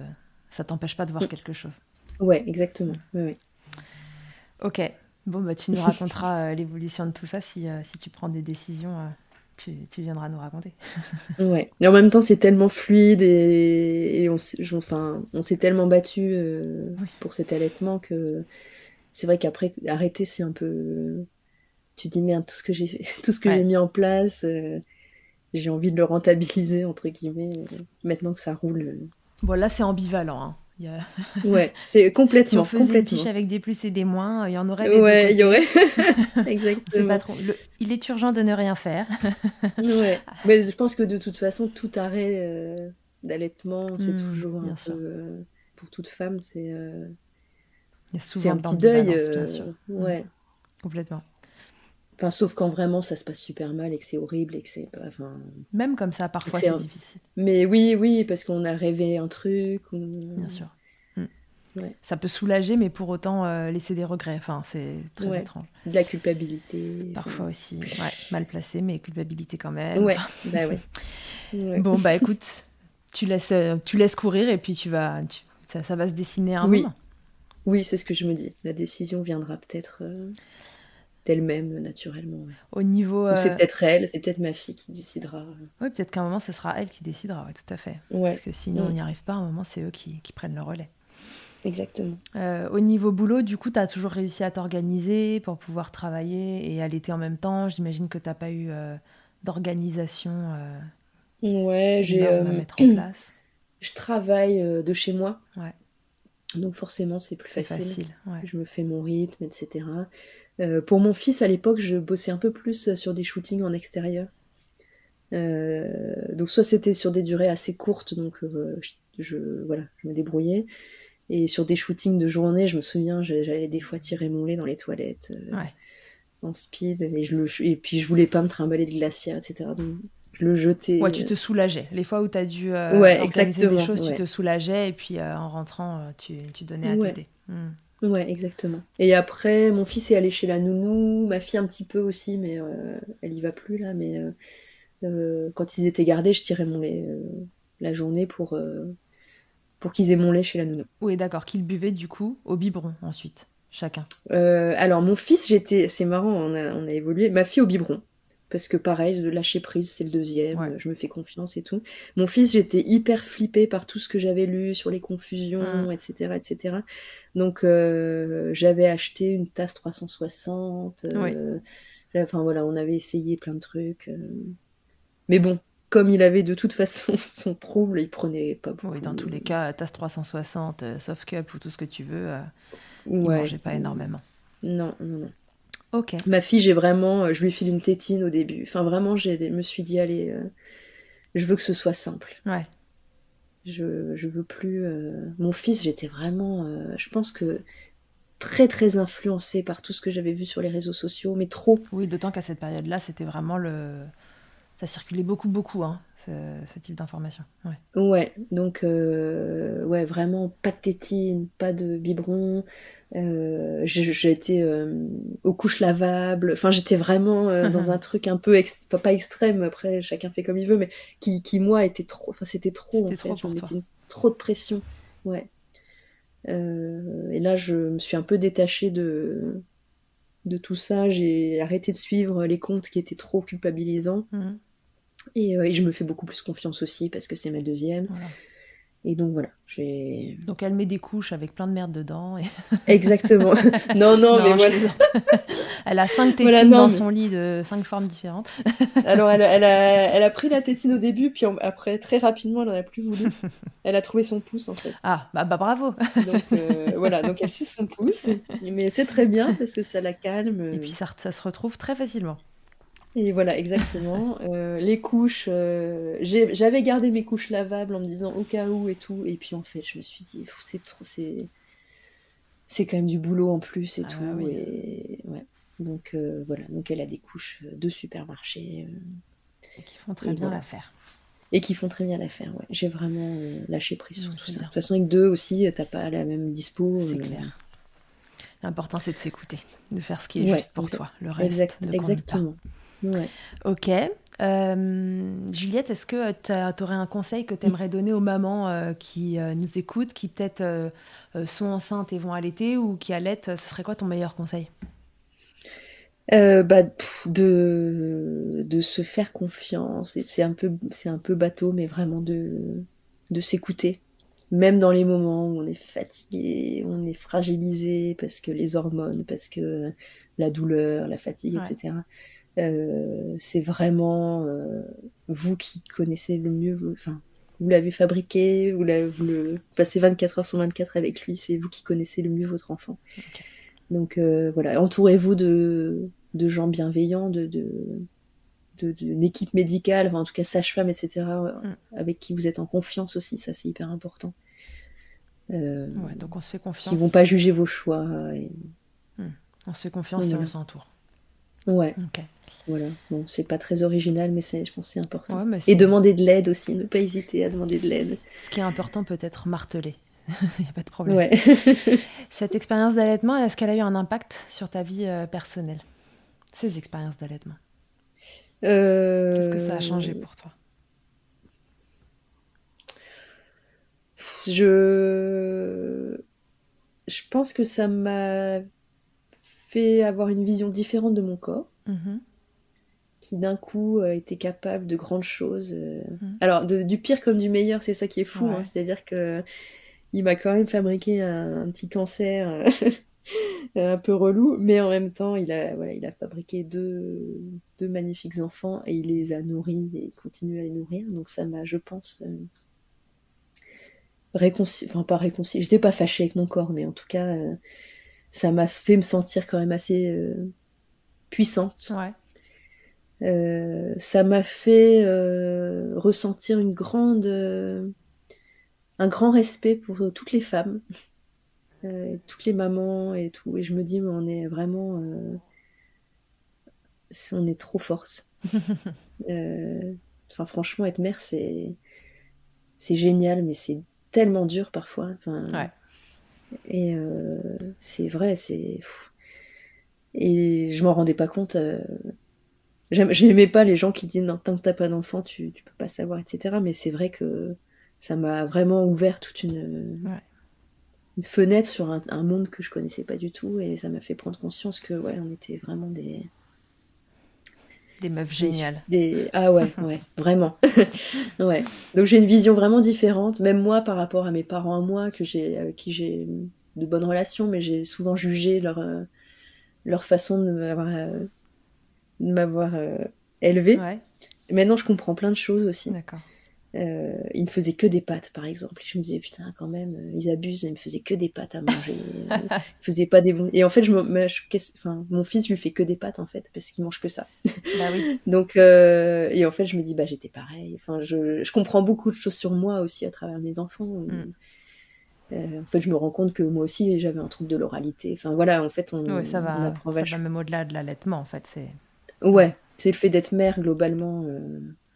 ça t'empêche pas de voir Mm. quelque chose. Ouais, exactement. Ouais, ouais. Ok. Bon, bah, tu nous raconteras euh, l'évolution de tout ça si, euh, si tu prends des décisions. euh, tu, tu viendras nous raconter. Ouais. Et en même temps, c'est tellement fluide et, et on, enfin, s'est tellement battu euh, Oui. pour cet allaitement que c'est vrai qu'après, arrêter, c'est un peu. Tu te dis, merde, tout ce que j'ai fait, tout ce que Ouais. j'ai mis en place, euh, j'ai envie de le rentabiliser, entre guillemets, maintenant que ça roule. euh. Bon, là, c'est ambivalent. hein. Il y a- Ouais, c'est Si on complètement, faisait une complètement. fiche avec des plus et des moins, il y en aurait des Ouais, il y aurait. Exactement. C'est pas trop. le- Il est urgent de ne rien faire. Ouais. Mais je pense que de toute façon, tout arrêt euh, d'allaitement, c'est Hmm, toujours un bien peu. sûr. euh, pour toute femme, c'est. euh, C'est un petit deuil, bien euh, sûr. ouais. Complètement. Enfin, sauf quand vraiment ça se passe super mal et que c'est horrible et que c'est. Enfin. Même comme ça, parfois, C'est un- difficile. Mais oui, oui, parce qu'on a rêvé un truc. ou- Bien sûr. Mm. Ouais. Ça peut soulager, mais pour autant euh, laisser des regrets. Enfin, c'est très Ouais. étrange. De la culpabilité. Parfois aussi, mal placé, mais culpabilité quand même. Ouais, bah ouais. Bon, bah écoute, tu laisses, euh, tu laisses courir et puis tu vas, tu- ça, ça va se dessiner un Oui. moment. Oui, c'est ce que je me dis. La décision viendra peut-être. euh, d'elle-même naturellement. Au niveau. C'est peut-être elle, c'est peut-être ma fille qui décidera. Oui, peut-être qu'à un moment, ce sera elle qui décidera, ouais, tout à fait. Ouais. Parce que sinon, on n'y arrive pas, à un moment, c'est eux qui, qui, prennent le relais. Exactement. Euh, au niveau boulot, du coup, tu as toujours réussi à t'organiser pour pouvoir travailler et allaiter en même temps. J'imagine que tu n'as pas eu euh, d'organisation euh, ouais, j'ai à mettre en place. Je travaille de chez moi. Ouais. Donc forcément, c'est plus facile. facile ouais. Je me fais mon rythme, etc. Euh, pour mon fils, à l'époque, je bossais un peu plus sur des shootings en extérieur. Euh, donc soit c'était sur des durées assez courtes, donc euh, je, je, voilà, je me débrouillais. Et sur des shootings de journée, je me souviens, j'allais des fois tirer mon lait dans les toilettes ouais. en speed, et, je le, et puis je voulais pas me trimballer de glacière, etc. Donc je le jetais. Ouais, tu te soulageais. Les fois où tu as dû ouais, exactement, des choses, ouais. tu te soulageais, et puis en rentrant, tu, tu donnais à téter. Ouais, exactement. Et après, mon fils est allé chez la nounou, ma fille un petit peu aussi, mais euh, elle y va plus là. Mais euh, euh, quand ils étaient gardés, je tirais mon lait la journée pour, pour qu'ils aient mon lait chez la nounou. Oui, d'accord. Qu'ils buvaient du coup au biberon ensuite, chacun. Alors, mon fils, j'étais. C'est marrant, on a, on a évolué. Ma fille au biberon. Parce que pareil, de lâcher prise, c'est le deuxième, Ouais. je me fais confiance et tout. Mon fils, j'étais hyper flippée par tout ce que j'avais lu sur les confusions, Mm. etc., etc. Donc, euh, j'avais acheté une tasse 360. euh, Enfin, voilà, on avait essayé plein de trucs. euh. Mais bon, comme il avait de toute façon son trouble, il prenait pas beaucoup. Oui, dans tous les cas, tasse 360, euh, soft cup ou tout ce que tu veux, euh, il Ouais. mangeait pas énormément. Non, non, non. Ok. Ma fille, j'ai vraiment, euh, je lui file une tétine au début. Enfin, vraiment, j'ai, me suis dit, allez, euh, je veux que ce soit simple. Ouais. Je, je veux plus. euh, Mon fils, j'étais vraiment, euh, je pense que très très influencée par tout ce que j'avais vu sur les réseaux sociaux, mais trop. Oui, d'autant qu'à cette période-là, c'était vraiment le. Ça circulait beaucoup, beaucoup, hein, ce, ce type d'information. Ouais. Ouais, donc euh, ouais, vraiment pas de tétine, pas de biberon. Euh, j'ai été euh, aux couches lavables. Enfin, j'étais vraiment dans un truc un peu ex- pas, pas extrême. Après, chacun fait comme il veut, mais qui, qui moi était trop. Enfin, c'était trop. En fait, trop pour toi. trop de pression. Ouais. Et là, je me suis un peu détachée de de tout ça. J'ai arrêté de suivre les comptes qui étaient trop culpabilisants. Mhm. Et, euh, et je me fais beaucoup plus confiance aussi parce que c'est ma deuxième. Voilà. Et donc voilà, j'ai. Donc elle met des couches avec plein de merde dedans. Et... Exactement. non, non, mais voilà. elle a cinq tétines Voilà, non, dans mais- son lit de cinq formes différentes. Alors, elle, a- elle a, elle a pris la tétine au début, puis après, très rapidement, elle en a plus voulu. Elle a trouvé son pouce, en fait. Ah, bah, bah bravo. Donc, euh, voilà, donc elle suce son pouce. Mais c'est très bien parce que ça la calme. Et puis ça, ça se retrouve très facilement. Et voilà, exactement. Euh, les couches, euh, j'avais gardé mes couches lavables en me disant au cas où et tout. Et puis en fait, je me suis dit, c'est trop, c'est, c'est quand même du boulot en plus et Ah tout. oui. Et ouais. Donc euh, voilà, donc elle a des couches de supermarché Et qui font très Et bien voilà. l'affaire. et qui font très bien l'affaire. Ouais. J'ai vraiment lâché prise sur tout ça. De toute façon, avec deux aussi, t'as pas la même dispo. C'est clair. L'important, c'est de s'écouter, de faire ce qui est Ouais, juste pour toi. Le reste, Exact, ne compte pas. Ouais. Ok. Euh, Juliette, est-ce que tu aurais un conseil que tu aimerais donner aux mamans euh, qui euh, nous écoutent, qui peut-être sont enceintes et vont allaiter ou qui allaitent Ce serait quoi ton meilleur conseil? Bah, pff, de, de se faire confiance. C'est un peu, c'est un peu bateau, mais vraiment de, de s'écouter. Même dans les moments où on est fatigué, on est fragilisé parce que les hormones, parce que la douleur, la fatigue, Ouais. etc. Euh, c'est vraiment euh, vous qui connaissez le mieux. vos- Enfin, vous l'avez fabriqué, vous, vous le passez 24 heures sur 24 avec lui, c'est vous qui connaissez le mieux votre enfant. Donc euh, voilà, entourez-vous de, de gens bienveillants, de, de, de- d'une équipe médicale, enfin, en tout cas sage-femme, etc., Mm. avec qui vous êtes en confiance aussi, ça c'est hyper important. Euh, Ouais, donc on se fait confiance. qui vont pas juger vos choix. et- On se fait confiance et on s'entoure. Ouais, Ok. voilà. Bon, c'est pas très original, mais c'est, je pense que c'est important. Ouais, Et demander de l'aide aussi, ne pas hésiter à demander de l'aide. Ce qui est important peut être martelé. Il n'y a pas de problème. Ouais. Cette expérience d'allaitement, est-ce qu'elle a eu un impact sur ta vie euh, personnelle Ces expériences d'allaitement? Qu'est-ce que ça a changé Euh, pour toi? Je... je pense que ça m'a fait avoir une vision différente de mon corps. Mhm. qui d'un coup euh, était capable de grandes choses. euh. Mhm. Alors, de- du pire comme du meilleur, c'est ça qui est fou. Ouais. hein. C'est-à-dire que il m'a quand même fabriqué un, un petit cancer euh, un peu relou, mais en même temps, il a, voilà, il a fabriqué deux, deux magnifiques enfants et il les a nourris et il continue à les nourrir. Donc ça m'a, je pense, euh, réconcilié, enfin pas réconcilié, j'étais pas fâchée avec mon corps, mais en tout cas, euh, ça m'a fait me sentir quand même assez euh, puissante. Ouais. Euh, ça m'a fait euh, ressentir une grande, euh, un grand respect pour euh, toutes les femmes, euh, toutes les mamans et tout. Et je me dis, mais on est vraiment, euh, on est trop fortes. Euh, Enfin, franchement, être mère, c'est, c'est génial, mais c'est tellement dur parfois. Enfin, Ouais. Et euh, c'est vrai, c'est. Et je m'en rendais pas compte. euh, J'aimais pas les gens qui disent non, tant que t'as pas d'enfant, tu, tu peux pas savoir, etc. Mais c'est vrai que ça m'a vraiment ouvert toute une, Ouais. une fenêtre sur un, un monde que je connaissais pas du tout et ça m'a fait prendre conscience que ouais, on était vraiment des, Des meufs géniales. des- Ah ouais, ouais, vraiment. ouais. Donc j'ai une vision vraiment différente, même moi par rapport à mes parents à moi, que j'ai, avec qui j'ai de bonnes relations, mais j'ai souvent jugé leur, euh, leur façon de m'avoir, euh, de m'avoir euh, élevée. Ouais, Maintenant, je comprends plein de choses aussi. d'accord. Euh, ils me faisaient que des pâtes, par exemple. Et je me disais, putain, quand même, euh, ils abusent, ils me faisaient que des pâtes à manger. Euh, ils faisaient pas des bons. Et en fait, je me... je- enfin, mon fils, je lui fais que des pâtes, en fait, parce qu'il mange que ça. Bah oui. Donc, euh, et en fait, je me dis, bah, j'étais pareil. Enfin, je, je comprends beaucoup de choses sur moi aussi à travers mes enfants. Mm. Euh, en fait, je me rends compte que moi aussi, j'avais un trouble de l'oralité. Enfin, voilà, en fait, on, Ouais, ça on va, apprend ça va même au-delà de l'allaitement, en fait. C'est... Ouais, c'est le fait d'être mère, globalement.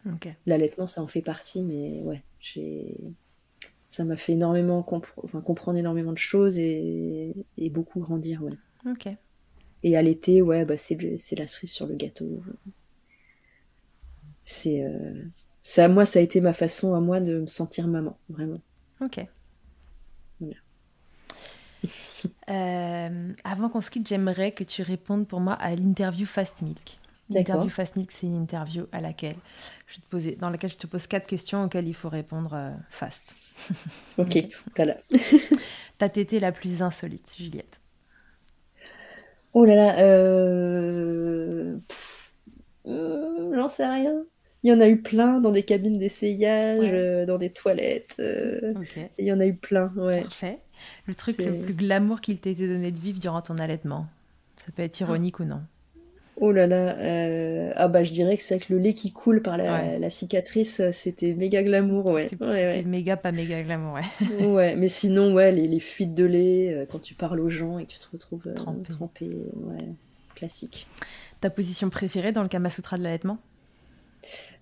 Euh, Ok. L'allaitement, ça en fait partie, mais ouais, j'ai... ça m'a fait énormément compre- enfin, comprendre énormément de choses et, et beaucoup grandir, ouais. Ok. Et allaiter, ouais, bah, c'est, le- la cerise sur le gâteau. C'est, euh, ça, moi, ça a été ma façon à moi de me sentir maman, vraiment. Ok. Voilà. Euh, avant qu'on se quitte, j'aimerais que tu répondes pour moi à l'interview Fast Milk. L'interview. Fast Milk, c'est une interview à laquelle je te poser, dans laquelle je te pose quatre questions auxquelles il faut répondre euh, fast. Ok, voilà. Ta tétée la plus insolite, Juliette Oh là là, euh... hum, j'en sais rien. Il y en a eu plein dans des cabines d'essayage, Ouais. euh, dans des toilettes. euh, Ok. Il y en a eu plein, ouais. Parfait. Le truc le plus glamour qu'il t'ait été donné de vivre durant ton allaitement? Ça peut être ironique ou non? Oh là là, euh, ah bah je dirais que c'est avec le lait qui coule par la, Ouais. la cicatrice, euh, c'était méga glamour, ouais. C'était Ouais, c'était ouais. méga, pas méga glamour, ouais. Ouais, mais sinon, ouais, les, les fuites de lait, euh, quand tu parles aux gens et que tu te retrouves euh, Trempé. trempé, ouais, classique. Ta position préférée dans le Kama Sutra de l'allaitement?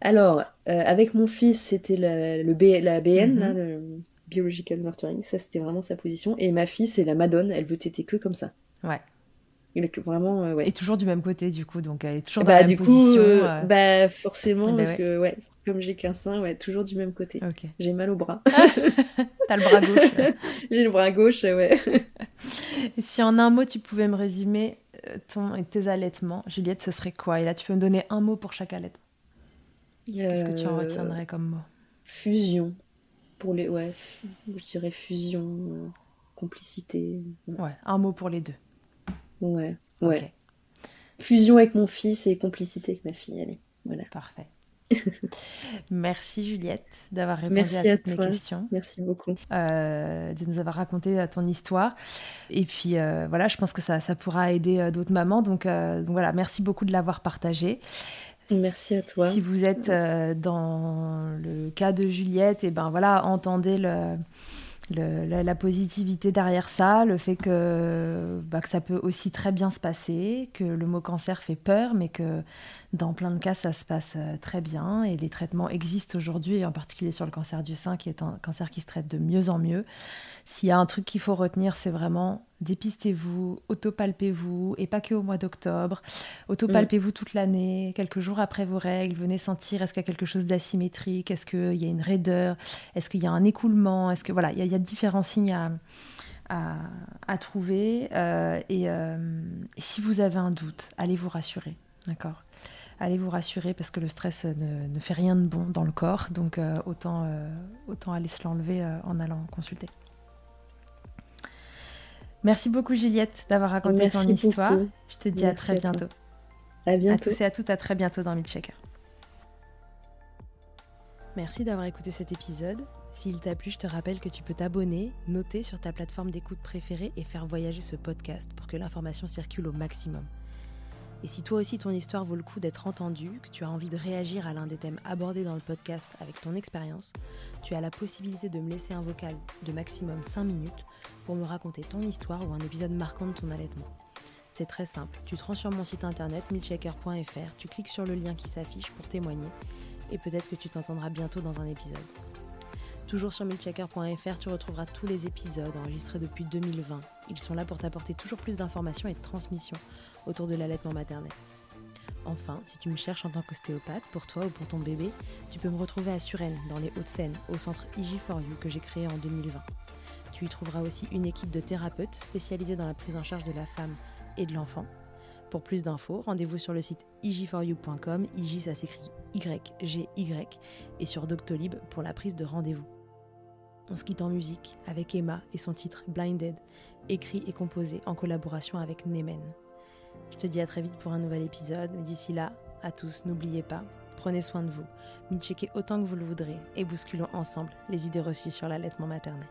Alors, euh, avec mon fils, c'était la, le B- la BN, Mhm. là, le Biological Nurturing, ça c'était vraiment sa position. Et ma fille, c'est la Madone, elle veut téter que comme ça. Ouais. Vraiment, euh, ouais. Et toujours du même côté, du coup, donc elle est toujours dans Bah la même position. euh, euh, bah forcément, bah parce ouais. que ouais, comme j'ai qu'un sein, ouais, toujours du même côté. J'ai mal au bras. T'as le bras gauche. J'ai le bras gauche, ouais. Si en un mot, tu pouvais me résumer ton et tes allaitements, Juliette, ce serait quoi? Et là, tu peux me donner un mot pour chaque allaitement. Qu'est-ce que tu en retiendrais comme mot? Fusion. Pour les, ouais, je dirais fusion, complicité. Ouais, un mot pour les deux. Ouais, Fusion avec mon fils et complicité avec ma fille, allez. Voilà. parfait. Merci Juliette d'avoir répondu Merci à à toutes mes questions, Merci beaucoup. euh, de nous avoir raconté euh, ton histoire. Et puis euh, voilà, je pense que ça, ça pourra aider d'autres mamans. Donc, euh, donc voilà, merci beaucoup de l'avoir partagé. Merci à toi. Si vous êtes dans le cas de Juliette, et ben voilà, entendez le, la positivité derrière ça, le fait que, bah, que ça peut aussi très bien se passer, que le mot cancer fait peur, mais que dans plein de cas, ça se passe euh, très bien et les traitements existent aujourd'hui, et en particulier sur le cancer du sein, qui est un cancer qui se traite de mieux en mieux. S'il y a un truc qu'il faut retenir, c'est vraiment dépistez-vous, autopalpez-vous, et pas que au mois d'octobre. Autopalpez-vous toute l'année, quelques jours après vos règles, venez sentir est-ce qu'il y a quelque chose d'asymétrique, est-ce qu'il y a une raideur, est-ce qu'il y a un écoulement, est-ce que voilà, il y, a- différents signes à, à, trouver. et, si vous avez un doute, allez vous rassurer. D'accord? Allez vous rassurer parce que le stress ne, fait rien de bon dans le corps. Donc autant, autant aller se l'enlever en allant consulter. Merci beaucoup Juliette d'avoir raconté ton histoire. Je te dis à très bientôt. À bientôt. À tous et à toutes, à très bientôt dans Milkshaker. Merci d'avoir écouté cet épisode. S'il t'a plu, je te rappelle que tu peux t'abonner, noter sur ta plateforme d'écoute préférée et faire voyager ce podcast pour que l'information circule au maximum. Et si toi aussi ton histoire vaut le coup d'être entendue, que tu as envie de réagir à l'un des thèmes abordés dans le podcast avec ton expérience, tu as la possibilité de me laisser un vocal de maximum 5 minutes pour me raconter ton histoire ou un épisode marquant de ton allaitement. C'est très simple, tu te rends sur mon site internet milchecker.fr, tu cliques sur le lien qui s'affiche pour témoigner et peut-être que tu t'entendras bientôt dans un épisode. Toujours sur milchecker.fr, tu retrouveras tous les épisodes enregistrés depuis 2020. Ils sont là pour t'apporter toujours plus d'informations et de transmissions autour de l'allaitement maternel. Enfin, si tu me cherches en tant qu'ostéopathe, pour toi ou pour ton bébé, tu peux me retrouver à Suresnes, dans les Hauts-de-Seine, au centre IG4U que j'ai créé en 2020. Tu y trouveras aussi une équipe de thérapeutes spécialisés dans la prise en charge de la femme et de l'enfant. Pour plus d'infos, rendez-vous sur le site ig4u.com, IG ça s'écrit Y-G-Y, et sur Doctolib pour la prise de rendez-vous. On se quitte en musique avec Emma et son titre Blinded, écrit et composé en collaboration avec Nemen. Je te dis à très vite pour un nouvel épisode. D'ici là, à tous, n'oubliez pas, prenez soin de vous, checkez autant que vous le voudrez et bousculons ensemble les idées reçues sur l'allaitement maternel.